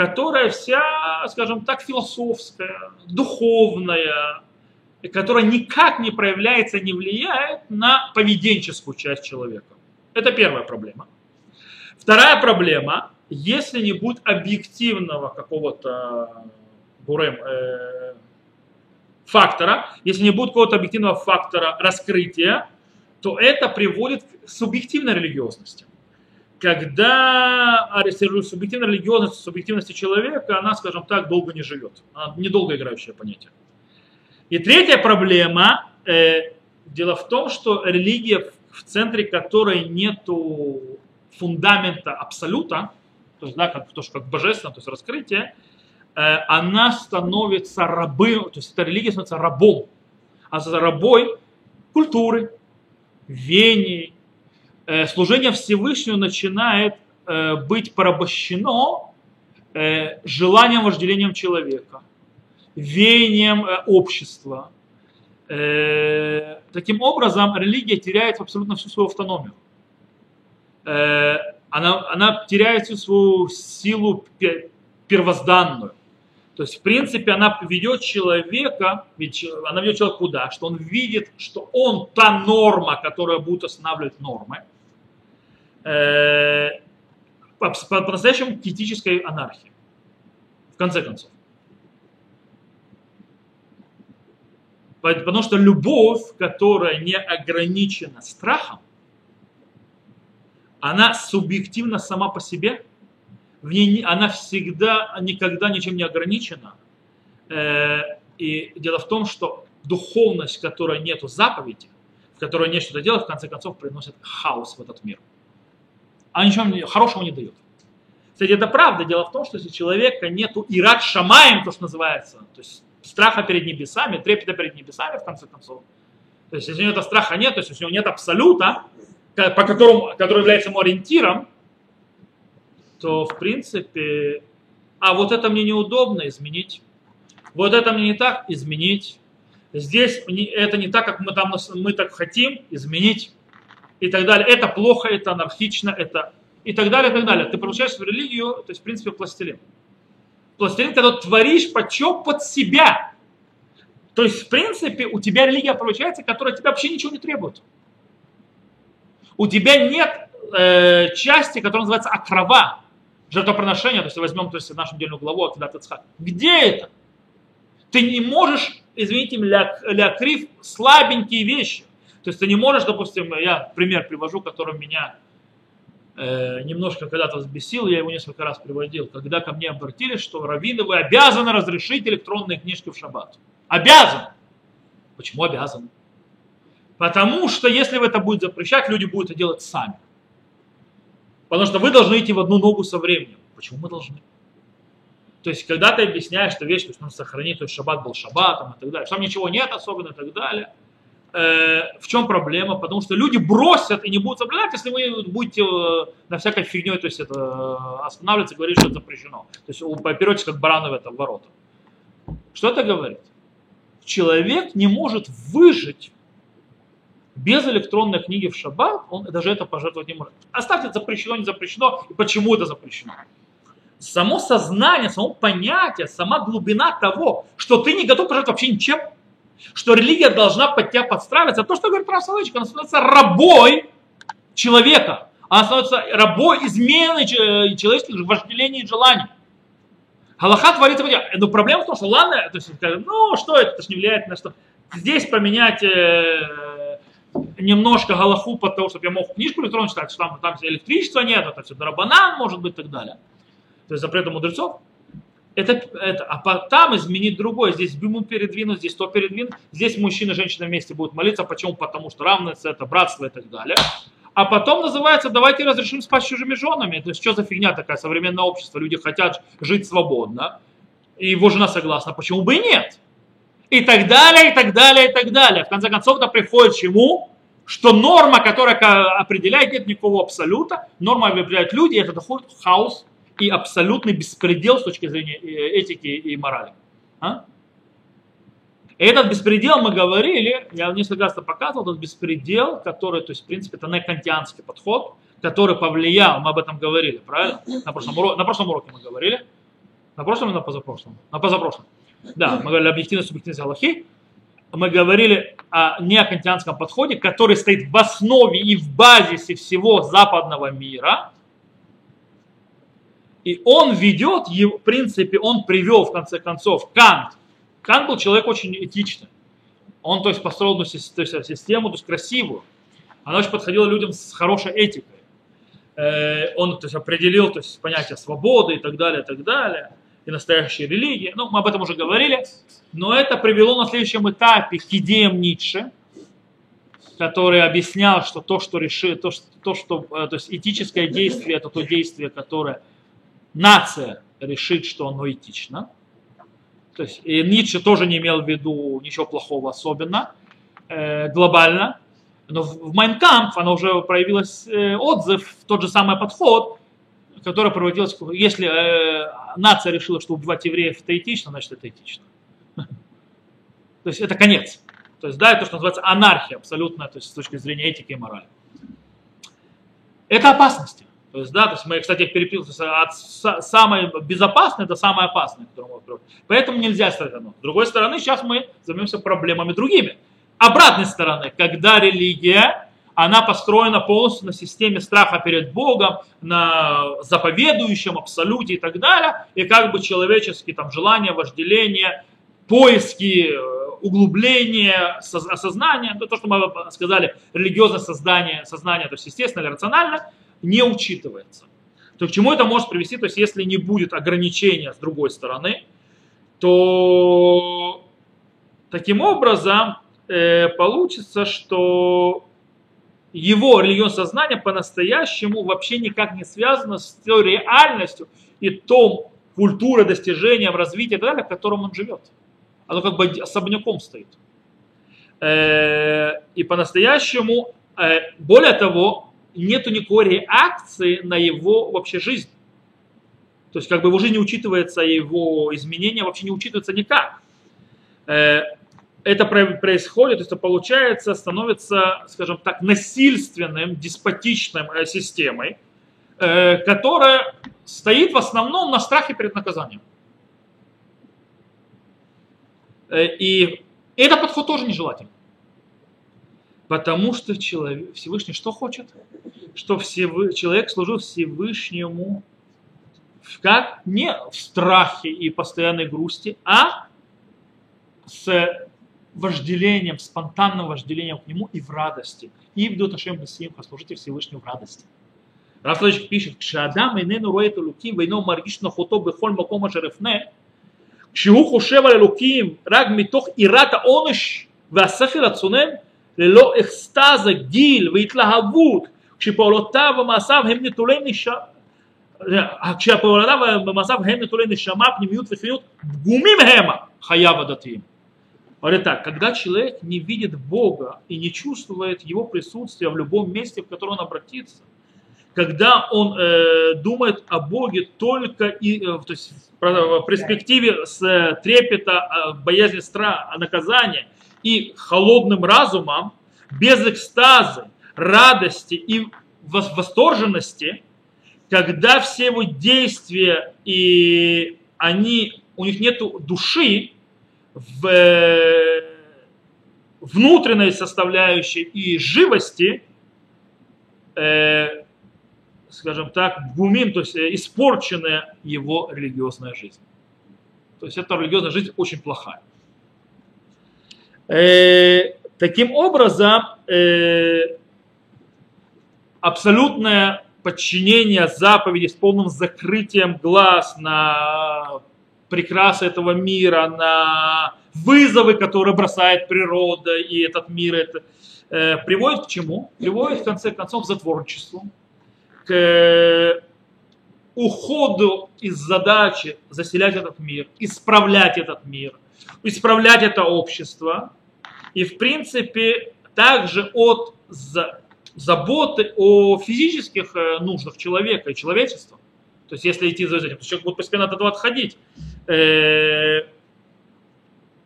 которая вся, скажем так, философская, духовная, которая никак не проявляется, не влияет на поведенческую часть человека. Это первая проблема. Вторая проблема, если не будет объективного какого-то бурем, э, фактора, если не будет какого-то объективного фактора раскрытия, то это приводит к субъективной религиозности когда субъективная религиозность, субъективности человека, она, скажем так, долго не живет. Она недолго играющее понятие. И третья проблема, э, дело в том, что религия, в центре которой нету фундамента абсолюта, то есть, да, как, то, что как божественно, то есть раскрытие, э, она становится рабым, то есть эта религия становится рабом. А за рабой культуры, вений, служение Всевышнему начинает э, быть порабощено э, желанием, вожделением человека, веянием общества. Таким образом, религия теряет абсолютно всю свою автономию. Она, она теряет всю свою силу первозданную. То есть, в принципе, она ведет человека, ведь она ведет человека куда? Что он видит, что он та норма, которая будет останавливать нормы э, по-настоящему по критической анархии. В конце концов. Потому что любовь, которая не ограничена страхом, она субъективна сама по себе, в ней, она всегда, никогда ничем не ограничена. Э, и дело в том, что духовность, в которой нету заповеди, в которой нет делать, в конце концов приносит хаос в этот мир а ничего хорошего не дает. Кстати, это правда. Дело в том, что если человека нету ират шамаем, то, что называется, то есть страха перед небесами, трепета перед небесами, в конце концов, то есть если у него этого страха нет, то есть если у него нет абсолюта, по которому, который является ему ориентиром, то в принципе, а вот это мне неудобно изменить, вот это мне не так изменить, здесь это не так, как мы, там, мы так хотим изменить и так далее. Это плохо, это анархично, это и так далее, и так далее. Ты получаешь в религию, то есть, в принципе, пластилин. Пластилин, когда творишь почем под себя. То есть, в принципе, у тебя религия получается, которая тебя вообще ничего не требует. У тебя нет э, части, которая называется акрова, жертвоприношение, то есть возьмем то есть, нашу недельную главу от Ицхак. Где это? Ты не можешь, извините, ля, ля слабенькие вещи. То есть ты не можешь, допустим, я пример привожу, который меня э, немножко когда-то взбесил, я его несколько раз приводил, когда ко мне обратились, что раввины, вы обязаны разрешить электронные книжки в шаббат. Обязан. Почему обязан? Потому что если вы это будете запрещать, люди будут это делать сами. Потому что вы должны идти в одну ногу со временем. Почему мы должны? То есть, когда ты объясняешь, что вещь, то есть, нужно сохранить, то есть, шаббат был шаббатом и так далее, что там ничего нет особенно и так далее, э, в чем проблема? Потому что люди бросят и не будут соблюдать, если вы будете э, на всякой фигней, то есть, это, э, останавливаться и говорить, что это запрещено. То есть, поперете как бараны в это ворота. Что это говорит? Человек не может выжить без электронной книги в шаббат, он даже это пожертвовать не может. Оставьте запрещено, не запрещено, и почему это запрещено само сознание, само понятие, сама глубина того, что ты не готов пожертвовать вообще ничем, что религия должна под тебя подстраиваться, то, что говорит Рав Соловейчик, она становится рабой человека, она становится рабой измены человеческих вожделений и желаний. Галаха творится Но проблема в том, что ладно, то есть, ну что это, это же не влияет на что. Здесь поменять э, немножко галаху под того, чтобы я мог книжку электронную читать, что там, там электричества нет, это все дарабанан может быть и так далее. То есть запрета мудрецов, это, это, а там изменить другое. Здесь ему передвинуть, здесь то передвинуть. Здесь мужчина и женщина вместе будут молиться. Почему? Потому что равенство, это братство и так далее. А потом называется, давайте разрешим спать с чужими женами. То есть что за фигня такая, современное общество, люди хотят жить свободно. И его жена согласна, почему бы и нет? И так далее, и так далее, и так далее. В конце концов, это приходит к чему? Что норма, которая определяет, нет никакого абсолюта, норма определяют люди, и это доходит в хаос и абсолютный беспредел с точки зрения э, этики и морали. А? этот беспредел мы говорили, я несколько раз это показывал, этот беспредел, который, то есть, в принципе, это некантианский подход, который повлиял, мы об этом говорили, правильно? На прошлом, уроке, на прошлом уроке мы говорили. На прошлом или на позапрошлом? На позапрошлом. Да, мы говорили об объективной субъективности Аллахи. Мы говорили о неокантианском подходе, который стоит в основе и в базисе всего западного мира – и он ведет, в принципе, он привел в конце концов Кант. Кант был человек очень этичный. Он, то есть, построил есть, систему, то есть, красивую. Она очень подходила людям с хорошей этикой. Э, он то есть, определил то есть, понятие свободы и так далее, и так далее. И настоящей религии. Ну, мы об этом уже говорили. Но это привело на следующем этапе к идеям Ницше, который объяснял, что то, что решит, то, что, то, что э, то есть этическое действие, это то действие, которое нация решит, что оно этично. То есть и Ницше тоже не имел в виду ничего плохого особенно, э, глобально. Но в Майнкамп она уже проявилась э, отзыв, тот же самый подход, который проводился, если э, нация решила, что убивать евреев это этично, значит это этично. То есть это конец. То есть, да, это то, что называется анархия абсолютно, то есть с точки зрения этики и морали. Это опасности. То есть, да, то есть мы, кстати, переписываемся от самой безопасной до самой опасной, которую мы Поэтому нельзя ставить одно. С другой стороны, сейчас мы займемся проблемами другими. Обратной стороны, когда религия, она построена полностью на системе страха перед Богом, на заповедующем абсолюте и так далее, и как бы человеческие там желания, вожделения, поиски, э, углубление осознания, то, что мы сказали, религиозное создание, сознание, то есть естественно или рационально, не учитывается. То к чему это может привести? То есть если не будет ограничения с другой стороны, то таким образом э, получится, что его религиозное сознание по-настоящему вообще никак не связано с той реальностью и том культурой, достижением, развитием и так далее, в котором он живет. Оно как бы особняком стоит. Э, и по-настоящему, э, более того, нету никакой реакции на его вообще жизнь. То есть как бы жизнь не учитывается, его изменения вообще не учитываются никак. Э, это происходит, то это получается, становится, скажем так, насильственным, деспотичным э, системой, э, которая стоит в основном на страхе перед наказанием. И этот подход тоже нежелательный. Потому что человек, Всевышний что хочет? Что всев... человек служил Всевышнему в как? Не в страхе и постоянной грусти, а с вожделением, спонтанным вожделением к нему и в радости. И в Доташем Мессием послужите Всевышнему в радости. Рафтович пишет, «Кшадам инену роет луки, вейно маргиш нахото бехоль макома жерефне, кшиу хушева луким, раг митох ирата оныш, васафи рацунем, ללא אקסטזה, גיל והתלהבות, כשפעולותיו ומעשיו הם נטולי נשמה, כשפעולותיו ומעשיו הם נטולי нишама, пнемиют вихрют, пгумим хема, хаява датим. Говорит так, когда человек не видит Бога и не чувствует Его присутствия в любом месте, в которое он обратится, когда он э, думает о Боге только и, э, то есть в перспективе с э, трепета, э, боязни страха, наказания и холодным разумом, без экстаза, радости и восторженности, когда все его действия и они, у них нет души в э, внутренней составляющей и живости, э, скажем так, гумин, то есть э, испорченная его религиозная жизнь. То есть эта религиозная жизнь очень плохая. Э, таким образом, э, абсолютное подчинение заповеди с полным закрытием глаз на прекрасы этого мира, на вызовы, которые бросает природа и этот мир, это, э, приводит к чему? Приводит в конце концов к затворничеству, к уходу из задачи заселять этот мир, исправлять этот мир, исправлять это общество. И в принципе также от заботы о физических э, нуждах человека и человечества. То есть если идти за этим, то человек будет постепенно от этого отходить. Э,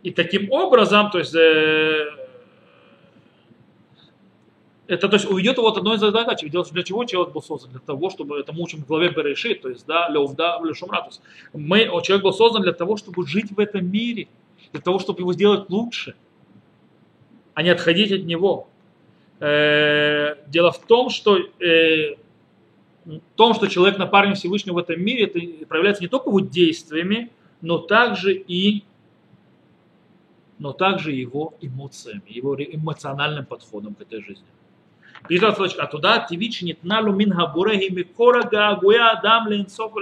и таким образом, то есть э, это то есть уведет его от одной задачи. Для чего человек был создан? Для того, чтобы это мы учим в главе Берешит, то есть да, Левда, Лешумра. То есть мы, человек был создан для того, чтобы жить в этом мире, для того, чтобы его сделать лучше, а не отходить от него. Э, дело в том, что э, в том, что человек напарник Всевышнего в этом мире, это проявляется не только его действиями, но также и но также его эмоциями, его эмоциональным подходом к этой жизни. Пишет а туда тивич нитналу мин хабурехи микора гаагуя адам ленцов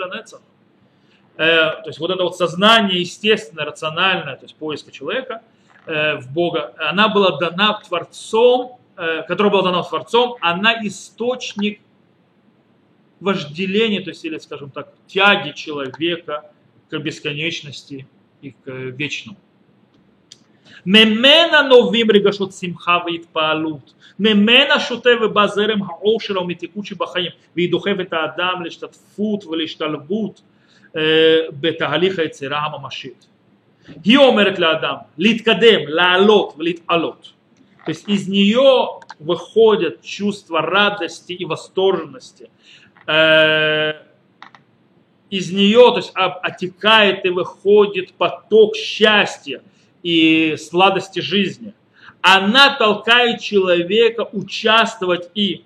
То есть вот это вот сознание естественное, рациональное, то есть поиска человека э, в Бога, она была дана Творцом, э, которая была дана Творцом, она источник вожделения, то есть, или, скажем так, тяги человека к бесконечности и к вечному. ממנה נובעים רגשות שמחה והתפעלות, ממנה שוטה ובא זרם האור שלה ומתיקות שבחיים, והיא דוחפת את האדם להשתתפות ולהשתלבות אה, בתהליך היצירה הממשית. Ги омерет лаадам, литкадем, лаалот, литалот. То есть из нее выходят чувства радости и восторженности. Э, из нее то есть, а, отекает и выходит поток счастья и сладости жизни. Она толкает человека участвовать и,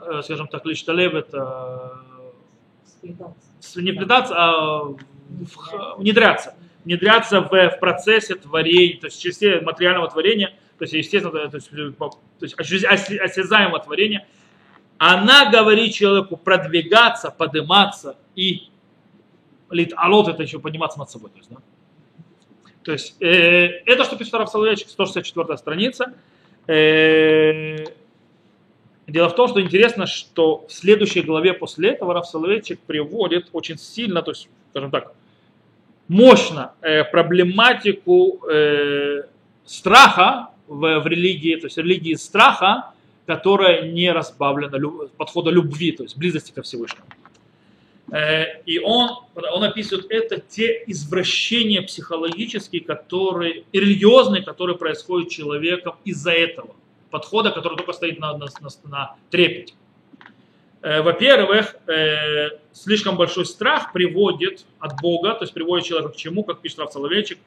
э, скажем так, лишь талев это э, не предаться, а внедряться. Внедряться в, в процессе творения, то есть через материального творения, то есть, естественно, то есть, то есть осязаемого творения – она говорит человеку продвигаться, подниматься и лит алот это еще подниматься над собой. То есть, да? то есть э, это что пишет Раф Соловейчик, 164 страница. Э, дело в том, что интересно, что в следующей главе после этого Раф Соловейчик приводит очень сильно, то есть, скажем так, мощно э, проблематику э, страха в, в религии, то есть религии страха, которая не разбавлена подхода любви, то есть близости ко Всевышнему. Э, и он, он описывает это те извращения психологические, которые, и религиозные, которые происходят человеком из-за этого подхода, который только стоит на, на, на трепете. Э, во-первых, э, слишком большой страх приводит от Бога, то есть приводит человека к чему, как пишет Рав Соловейчик,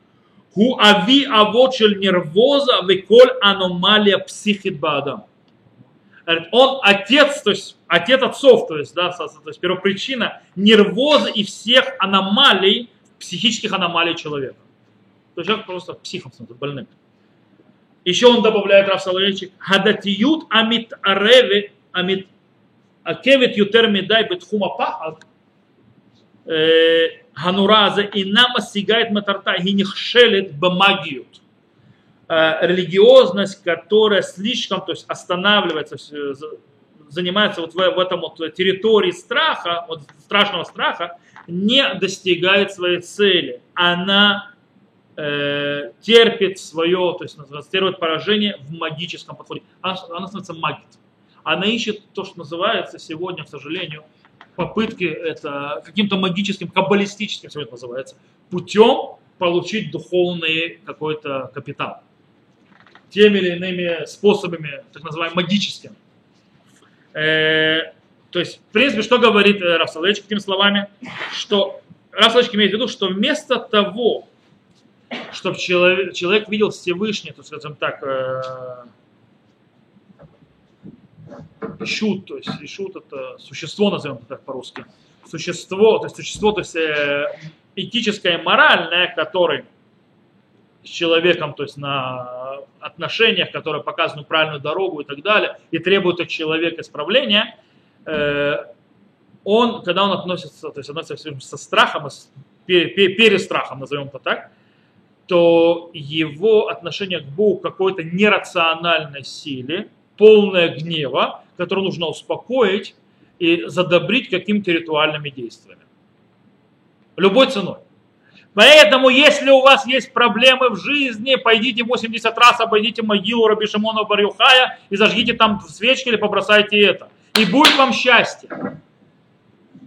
Ху ави авочель нервоза веколь аномалия психит бадам он отец, то есть отец отцов, то есть, да, то есть первопричина нервоза и всех аномалий, психических аномалий человека. То есть человек просто психом становится больным. Еще он добавляет Раф Соловейчик, хадатиют амит ареве, амит акевет ютер медай бетхума пахат, э, ганураза и нам осягает матарта и не хшелит бамагиют. Э, Религиозность, которая слишком, то есть останавливается, занимается вот в, в этом вот территории страха, вот страшного страха, не достигает своей цели. Она э, терпит свое, то есть терпит поражение в магическом подходе. Она, она становится магит. Она ищет то, что называется сегодня, к сожалению, попытки это каким-то магическим, каббалистическим, это называется, путем получить духовный какой-то капитал. Теми или иными способами, так называемыми магическими. Э, то есть, в принципе, что говорит э, Раф Соловейчик этими словами? Что Раф Соловейчик имеет в виду, что вместо того, чтобы человек, человек видел Всевышний, то скажем так, э, шут, то есть шут это существо, назовем это так по-русски, существо, то есть существо, то есть э, этическое моральное, которое с человеком, то есть на отношениях, которые показывают правильную дорогу и так далее, и требуют от человека исправления, э, он, когда он относится, то есть относится со страхом, пе- перестрахом, назовем это так, то его отношение к Богу какой-то нерациональной силе, полное гнева, которую нужно успокоить и задобрить какими-то ритуальными действиями. Любой ценой. Поэтому, если у вас есть проблемы в жизни, пойдите 80 раз, обойдите могилу Раби Шимона Барюхая и зажгите там свечки или побросайте это. И будет вам счастье.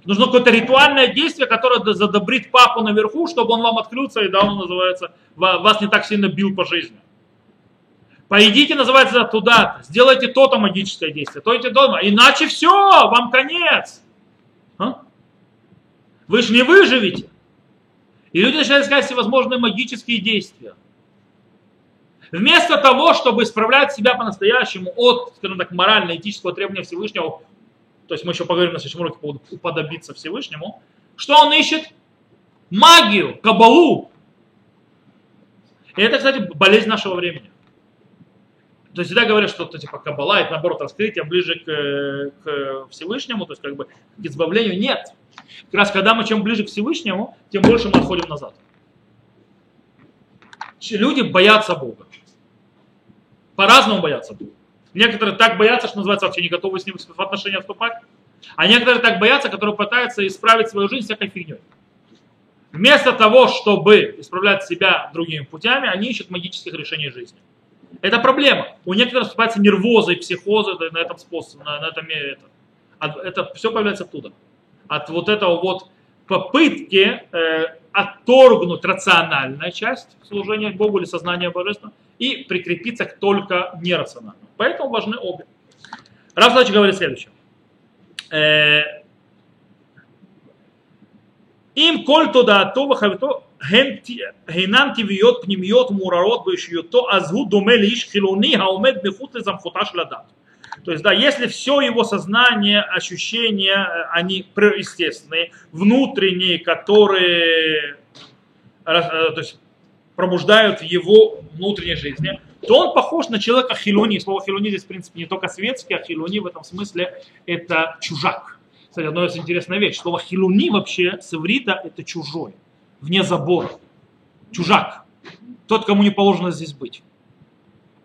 Нужно какое-то ритуальное действие, которое задобрит папу наверху, чтобы он вам открылся и дал, называется, ва- вас не так сильно бил по жизни. Пойдите, называется, туда, сделайте то-то магическое действие, то-то, то иначе все, вам конец. А? Вы же не выживете. И люди начинают искать всевозможные магические действия. Вместо того, чтобы исправлять себя по-настоящему от, скажем так, морально-этического требования Всевышнего, то есть мы еще поговорим на следующем уроке по поводу уподобиться Всевышнему, что он ищет? Магию, кабалу. И это, кстати, болезнь нашего времени. То есть всегда говорят, что это, типа кабала, это наоборот раскрытие ближе к, к Всевышнему, то есть как бы к избавлению. Нет. Как раз когда мы чем ближе к Всевышнему, тем больше мы отходим назад. Люди боятся Бога. По-разному боятся Бога. Некоторые так боятся, что называется, вообще не готовы с ним в отношения вступать. А некоторые так боятся, которые пытаются исправить свою жизнь всякой фигней. Вместо того, чтобы исправлять себя другими путями, они ищут магических решений жизни. Это проблема. У некоторых вступаются нервозы и психозы на этом способе, на, на этом это. Это все появляется оттуда. От вот этого вот попытки э, отторгнуть рациональная часть служения Богу или сознания божественного и прикрепиться к только нерациональному. Поэтому важны обе. Рафзач говорит следующее. Э, Им коль туда то вахавито הן ט- אינן טבעיות פנימיות מעוררות באישיותו, אז הוא דומה לאיש חילוני העומד מחוץ לסמכותה של הדת. То есть, да, если все его сознание, ощущения, э, они пр- естественные, внутренние, которые раз- э, то есть, пробуждают в его внутренней жизни, то он похож на человека хилони. Слово хилони здесь, в принципе, не только светский, а хилони в этом смысле это чужак. Кстати, одна из интересная вещь. Слово хилуни вообще с иврита это чужой, вне забора. Чужак. Тот, кому не положено здесь быть.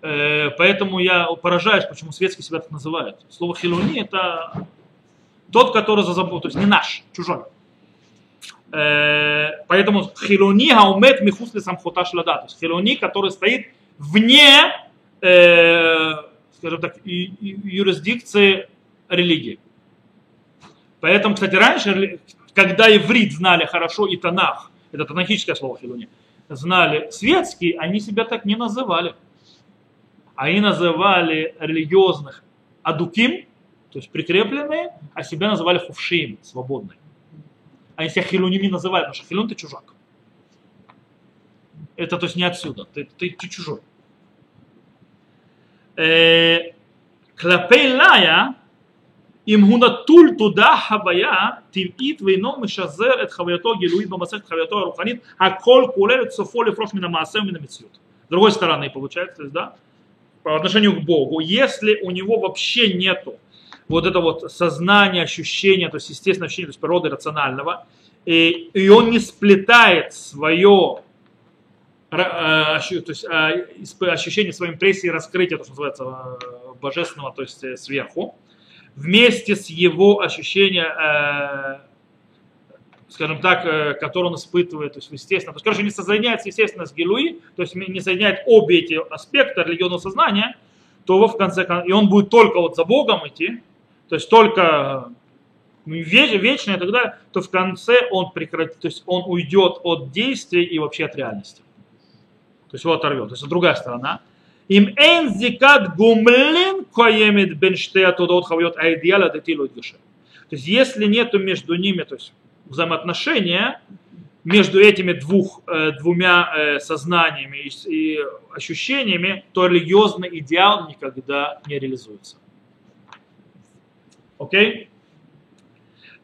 Э, Поэтому я поражаюсь, почему светские себя так называют. Слово хилуни это тот, который за забор, то есть не наш, чужой. Э, Поэтому хилуни хаумет михус самхота шлада. То есть хилуни, который стоит вне, э, скажем так, юрисдикции религии. Поэтому, кстати, раньше, когда иврит знали хорошо и танах, это танахическое слово хилуни, знали светские, они себя так не называли. Они называли религиозных адуким, то есть прикрепленные, а себя называли хувшием, свободные. Они себя хилуними называют, потому что хилун ты чужак. Это то есть не отсюда, ты, ты, ты чужой. Э, Клапей лая, имгунатуль туда хавая тивит вейном шазер эт хавято гелуит бамасех хавято руханит а коль кулерет софоли фрош мина маасем мина митсиют. С другой стороны, получается, то есть, да, по отношению к Богу, если у него вообще нету. Вот это вот сознание, ощущения, то есть естественное ощущение, то есть природы рационального, и, и он не сплетает свое э, то есть, э, ощущение своей импрессии раскрытия, то, что называется, э, божественного, то есть сверху, вместе с его ощущением, э, скажем так, э, которое он испытывает, то есть естественно, то есть, короче, не соединяется, естественно, с Гилуи, то есть не соединяет обе эти аспекта религиозного сознания, то его в конце концов, и он будет только вот за Богом идти, то есть только веч- вечно и так далее, то в конце он прекратит, то есть он уйдет от действий и вообще от реальности. То есть его оторвет. То есть это другая сторона. Им эйн зикат гумлин коемит бен штея тодот хавьот айдиала детилует геше. То есть если нету между ними, то есть взаимоотношения между этими двух, э, двумя э, сознаниями и, ощущениями, то религиозный идеал никогда не реализуется. Окей?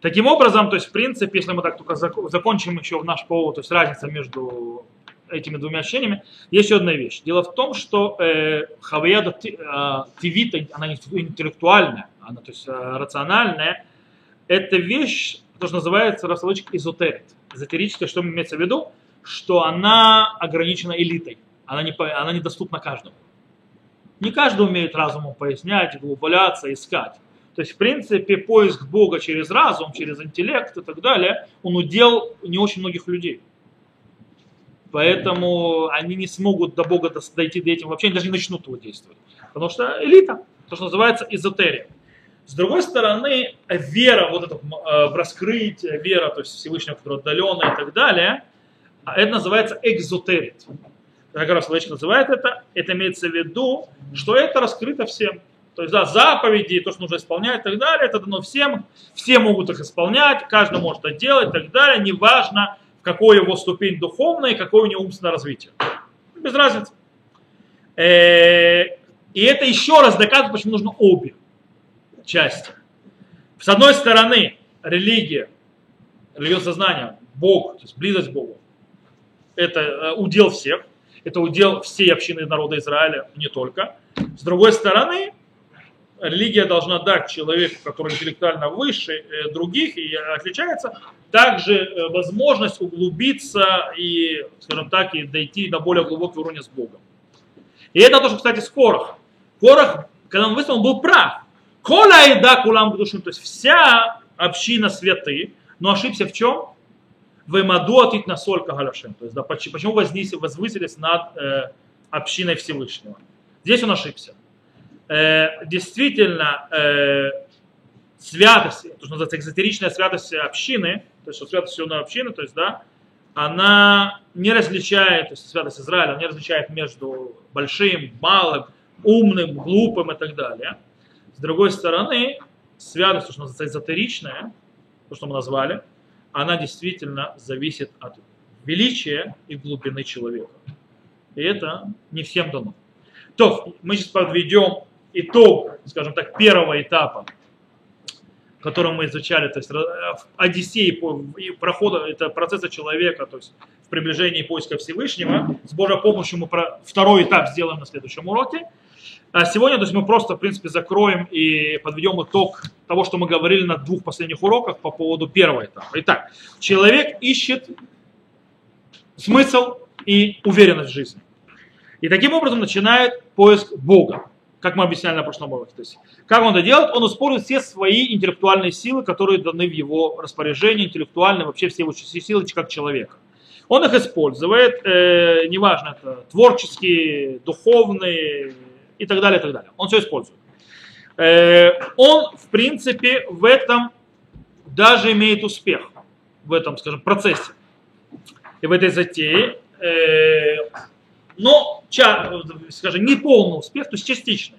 Таким образом, то есть, в принципе, если мы так только зак- закончим еще в наш повод, то есть разница между этими двумя ощущениями, есть еще одна вещь. Дело в том, что э, хавияда ти- э, тивита, она интеллектуальная, она то есть э, рациональная, это вещь, то, что называется рассылочек эзотерит. Эзотерическая, что имеется в виду? Что она ограничена элитой, она, не, она недоступна каждому. Не каждый умеет разумом пояснять, углубляться, искать. То есть, в принципе, поиск Бога через разум, через интеллект и так далее, он удел не очень многих людей. Поэтому они не смогут до Бога дойти до этим вообще, они даже не начнут его действовать. Потому что элита, то, что называется эзотерия. С другой стороны, вера вот эта э, в раскрытие, вера, то есть Всевышнего, который отдаленный и так далее, а это называется экзотерит. Как раз человечек называет это, это имеется в виду, что это раскрыто всем. То есть, да, заповеди, то, что нужно исполнять и так далее, это дано всем, все могут их исполнять, каждый может это делать и так далее, неважно, какой его ступень духовная и какое у него умственное развитие. Без разницы. Э, И это еще раз доказывает, почему нужно обе части. С одной стороны, религия, религиозное сознание, Бог, то есть близость к Богу, это э, удел всех, это удел всей общины народа Израиля, не только. С другой стороны, религия должна дать человеку, который интеллектуально выше э, других и отличается, также э, возможность углубиться и, скажем так, и дойти до более глубокого уровня с Богом. И это тоже, кстати, с Корох. Корох, когда он выступил, он был прав. Кола и да кулам душим, то есть вся община святы, но ошибся в чем? В маду атит на соль кагаляшем. То есть, да, поч- почему вознесли, возвысились над э, общиной Всевышнего. Здесь он ошибся. Э, действительно, э, святость, то, что называется экзотеричная святость общины, то есть святость всей общины, то есть, да, она не различает, то есть святость Израиля, она не различает между большим, малым, умным, глупым и так далее. С другой стороны, святость, то, что называется эзотеричная, то, что мы назвали, она действительно зависит от величия и глубины человека. И это не всем дано. То, мы сейчас подведем итог, скажем так, первого этапа, который мы изучали, то есть в Одиссеи по- прохода, это процесса человека, то есть в приближении поиска Всевышнего. С Божьей помощью мы про второй этап сделаем на следующем уроке. А сегодня то есть мы просто, в принципе, закроем и подведем итог того, что мы говорили на двух последних уроках по поводу первого этапа. Итак, человек ищет смысл и уверенность в жизни. И таким образом начинает поиск Бога, как мы объясняли на прошлом уроке. То есть, как он это делает? Он использует все свои интеллектуальные силы, которые даны в его распоряжении, интеллектуальные, вообще все его силы как человека. Он их использует, э, неважно, это творческие, духовные и так далее, и так далее. Он все использует. Э, он, в принципе, в этом даже имеет успех, в этом, скажем, процессе и в этой затее. Э, но, ча- скажем, не полный успех, то есть частичный.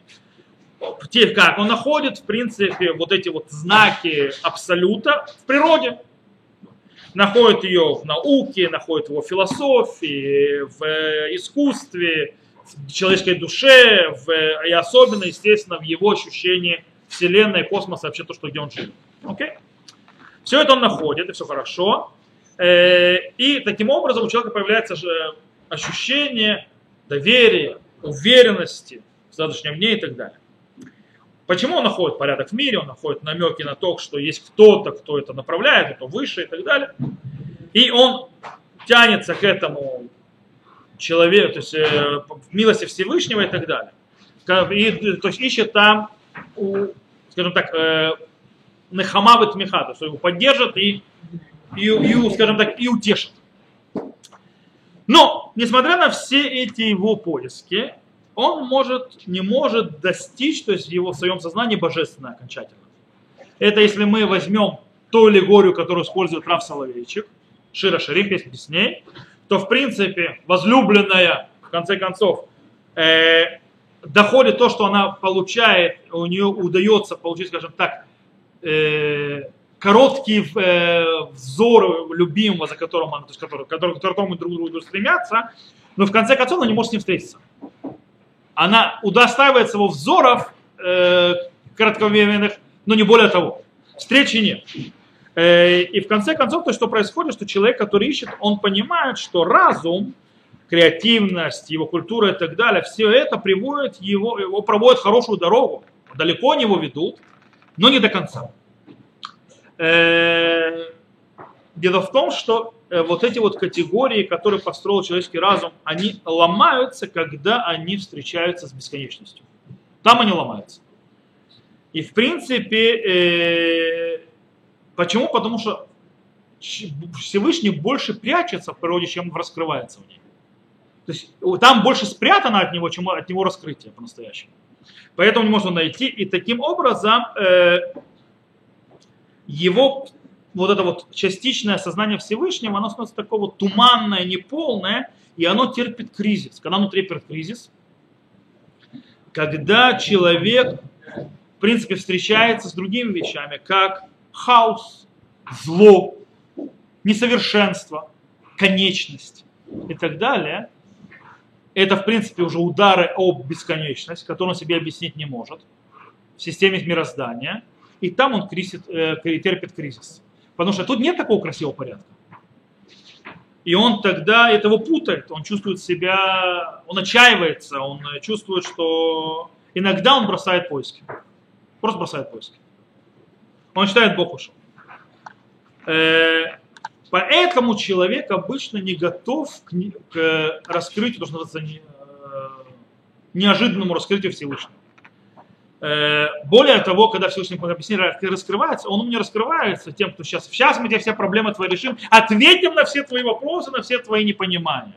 Те, как он находит, в принципе, вот эти вот знаки абсолюта в природе. Находит ее в науке, находит его в философии, в э, искусстве, в человеческой душе, в, э, и особенно, естественно, в его ощущении Вселенной, космоса, вообще то, что где он живет. Окей? Все это он находит, и все хорошо. Э, И таким образом у человека появляется же ощущение доверия, уверенности в завтрашнем дне и так далее. Почему он находит порядок в мире, он находит намеки на то, что есть кто-то, кто это направляет, кто выше и так далее. И он тянется к этому человеку, то есть э, милости Всевышнего и так далее. И, то есть ищет там, у, скажем так, э, нехама тмиха, то есть его поддержат и, и, и, скажем так, и утешат. Но, несмотря на все эти его поиски, он может, не может достичь, то есть его в своем сознании божественное окончательно. Это если мы возьмем ту аллегорию, которую использует Рав Соловейчик, Шира Шарим, песня Дисней, то в принципе возлюбленная, в конце концов, э, доходит то, что она получает, у нее удается получить, скажем так, э, короткий э, взор любимого, за которым она, то есть, который, который, которому друг другу стремятся, но в конце концов она не может с ним встретиться. Она удостаивается его взоров э, кратковременных, но не более того. Встречи нет. Э, и в конце концов, то, что происходит, что человек, который ищет, он понимает, что разум, креативность, его культура и так далее, все это приводит его, его проводит хорошую дорогу. Далеко не его ведут, но не до конца. Э, дело в том, что э, вот эти вот категории, которые построил человеческий разум, они ломаются, когда они встречаются с бесконечностью. Там они ломаются. И в принципе, Почему? Потому что Всевышний больше прячется в природе, чем раскрывается в ней. То есть там больше спрятано от него, чем от него раскрытие по-настоящему. Поэтому не можно найти. И таким образом э, его вот это вот частичное сознание Всевышнего, оно становится такое вот туманное, неполное, и оно терпит кризис. Когда оно терпит кризис, когда человек, в принципе, встречается с другими вещами, как хаос, зло, несовершенство, конечность и так далее, это, в принципе, уже удары об бесконечность, которую он себе объяснить не может в системе мироздания. И там он кризис, э, терпит кризис. Потому что тут нет такого красивого порядка. И он тогда этого путает, он чувствует себя, он отчаивается, он чувствует, что иногда он бросает поиски. Просто бросает поиски. Он считает, Бог ушел. Э, поэтому человек обычно не готов к, раскрытию, то, что называется, э, неожиданному раскрытию Всевышнего. Э, более того, когда Всевышний объяснение раскрывается, он не раскрывается тем, кто сейчас, сейчас мы тебе все проблемы твои решим, ответим на все твои вопросы, на все твои непонимания.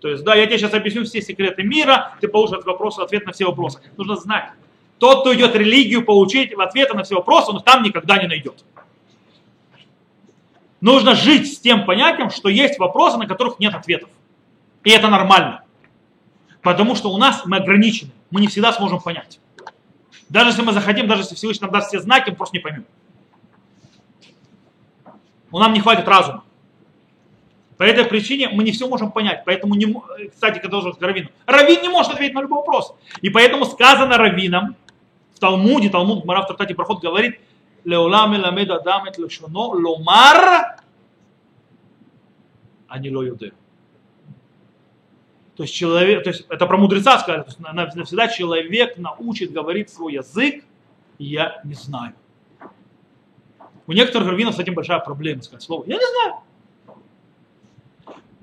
То есть, да, я тебе сейчас объясню все секреты мира, ты получишь от вопроса ответ на все вопросы. Нужно знать, тот, кто идет религию получить ответы на все вопросы, он там никогда не найдет. Нужно жить с тем понятием, что есть вопросы, на которых нет ответов. И это нормально. Потому что у нас мы ограничены. Мы не всегда сможем понять. Даже если мы захотим, даже если Всевышний нам даст все знаки, мы просто не поймем. У ну, нам не хватит разума. По этой причине мы не все можем понять. Поэтому, не, э, кстати, когда должен к Равину, Равин не может ответить на любой вопрос. И поэтому сказано Равином, в Талмуде, Талмуд Мара в Проход говорит, Леолам ламед адам эт ломар, а не ло. То есть человек, то есть это про мудреца сказали, то есть навсегда человек научит говорить свой язык, я не знаю. У некоторых раввинов с этим большая проблема сказать слово. Я не знаю.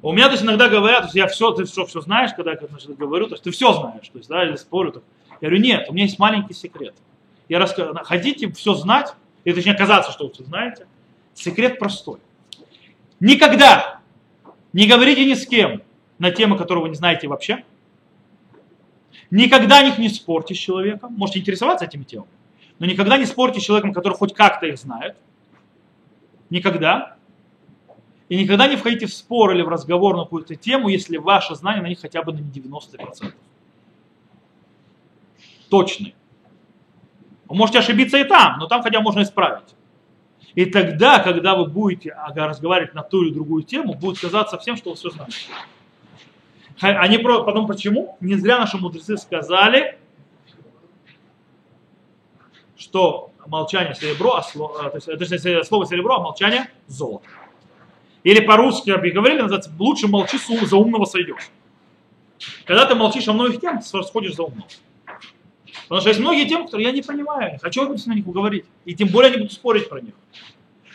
У меня то есть иногда говорят, то есть я все, ты все, все знаешь, когда я значит, говорю, то есть ты все знаешь, то есть, да, или спорю. Так. Я говорю, нет, у меня есть маленький секрет. Я расскажу, хотите все знать, или точнее казаться, что вы все знаете, секрет простой. Никогда не говорите ни с кем на темы, которые вы не знаете вообще. Никогда них не спорьте с человеком. Можете интересоваться этими темами. Но никогда не спорьте с человеком, который хоть как-то их знает. Никогда. И никогда не входите в спор или в разговор на какую-то тему, если ваше знание на них хотя бы на 90%. Точный. Вы можете ошибиться и там, но там хотя можно исправить. И тогда, когда вы будете разговаривать на ту или другую тему, будет казаться всем, что вы все знаете. Они про, потом почему? Не зря наши мудрецы сказали, что молчание серебро, а слово, то есть, точнее, слово серебро, а молчание золото. Или по-русски говорили, называется, лучше молчи, за умного сойдешь. Когда ты молчишь о многих ты сходишь за умного. Потому что есть многие темы, которые я не понимаю, хочу на них говорить. И тем более не буду спорить про них.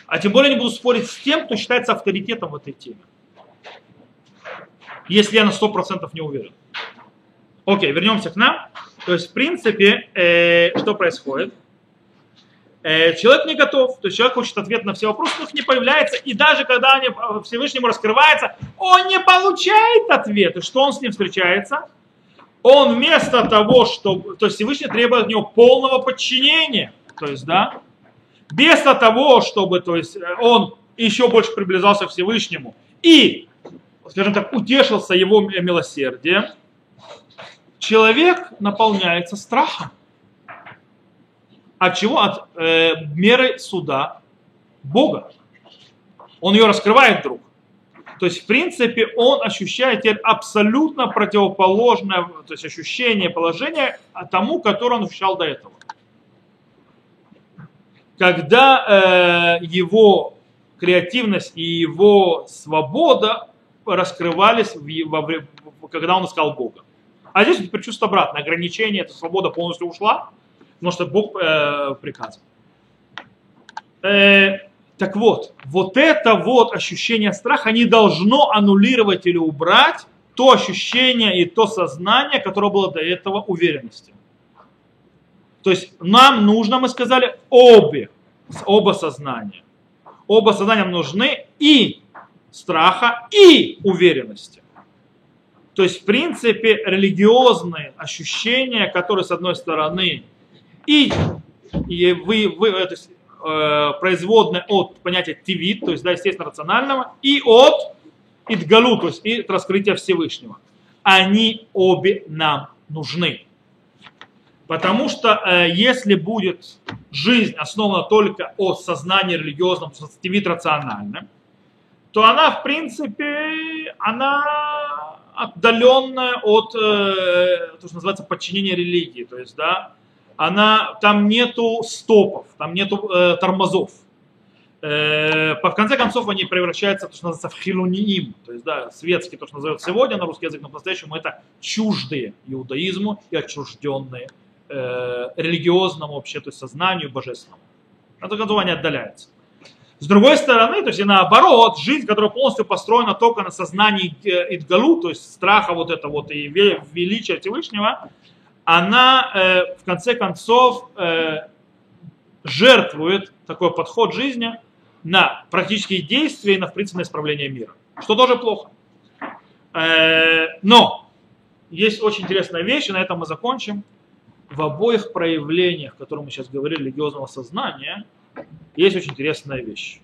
А тем более не буду спорить с тем, кто считается авторитетом в этой теме. Если я на 100% не уверен. Окей, вернемся к нам. То есть, в принципе, э, что происходит? Э, человек не готов, то есть человек хочет ответ на все вопросы, но их не появляется, и даже когда они э, Всевышнему раскрывается, он не получает ответа. Что он с ним встречается? Он вместо того, чтобы, то есть Всевышний требует от него полного подчинения, то есть, да, вместо того, чтобы, то есть, э, он еще больше приближался к Всевышнему и, скажем так, утешился его милосердием, человек наполняется страхом. От чего? От э, меры суда Бога. Он ее раскрывает вдруг. То есть, в принципе, он ощущает теперь абсолютно противоположное то есть ощущение, положение тому, которое он ощущал до этого. Когда э, его креативность и его свобода раскрывались, когда он искал Бога. А здесь теперь чувство обратно. Ограничение, эта свобода полностью ушла, потому что Бог э, приказывает. Э, так вот, вот это вот ощущение страха не должно аннулировать или убрать то ощущение и то сознание, которое было до этого уверенности. То есть нам нужно, мы сказали, обе, оба сознания. Оба сознания нужны и страха, и уверенности. То есть, в принципе, религиозные ощущения, которые, с одной стороны, и, и вы, вы, то есть, э, производные от понятия тивит, то есть, да, естественно, рационального, и от идгалу, то есть, и от раскрытия Всевышнего. Они обе нам нужны. Потому что э, если будет жизнь основана только о сознании религиозном, тивит рациональном, то она, в принципе, она отдаленная от, э, то, что называется, подчинения религии. То есть, да, она, там нету стопов, там нету э, тормозов. Э, в конце концов, они превращаются, то, что называется, в хилуниим, то есть, да, светские, то, что называют сегодня на русский язык, но по-настоящему это чуждые иудаизму и отчужденные э, религиозному вообще, то есть сознанию божественному. На то они отдаляются. С другой стороны, то есть и наоборот, жизнь, которая полностью построена только на сознании Идгалу, то есть страха вот это вот и величия Всевышнего, она э, в конце концов э, жертвует такой подход жизни на практические действия и на, в принципе, на исправление мира. Что тоже плохо. Э, но есть очень интересная вещь, и на этом мы закончим. В обоих проявлениях, о которых мы сейчас говорили, религиозного сознания – есть очень интересная вещь.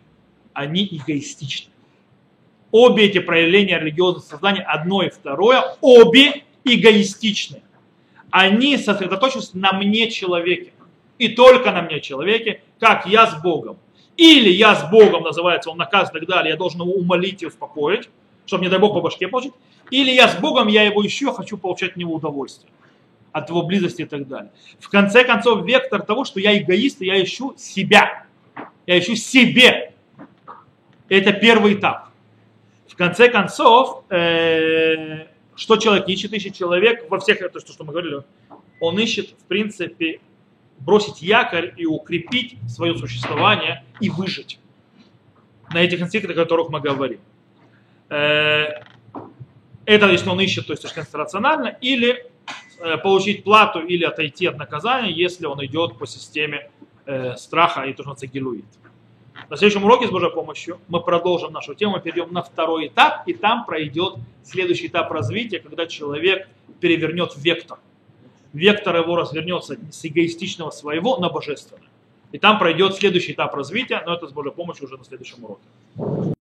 Они эгоистичны. Обе эти проявления религиозного сознания, одно и второе, обе эгоистичны. Они сосредоточились на мне человеке. И только на мне человеке, как я с Богом. Или я с Богом, называется, он наказ и так далее, я должен его умолить и успокоить, чтобы, не дай Бог, по башке получить. Или я с Богом, я его ищу, хочу получать от него удовольствие от его близости и так далее. В конце концов, вектор того, что я эгоист, и я ищу себя я ищу себе. Это первый этап. В конце концов, э, что человек ищет? Ищет человек во всех, это что мы говорили, он ищет, в принципе, бросить якорь и укрепить свое существование и выжить на этих инстинктах, о которых мы говорим. Э, это если он ищет, то есть точно рационально, или э, получить плату, или отойти от наказания, если он идет по системе э, страха и то, что называется гилуит. На следующем уроке с Божьей помощью мы продолжим нашу тему, перейдем на второй этап, и там пройдет следующий этап развития, когда человек перевернет вектор. Вектор его развернется с эгоистичного своего на божественное. И там пройдет следующий этап развития, но это с Божьей помощью уже на следующем уроке.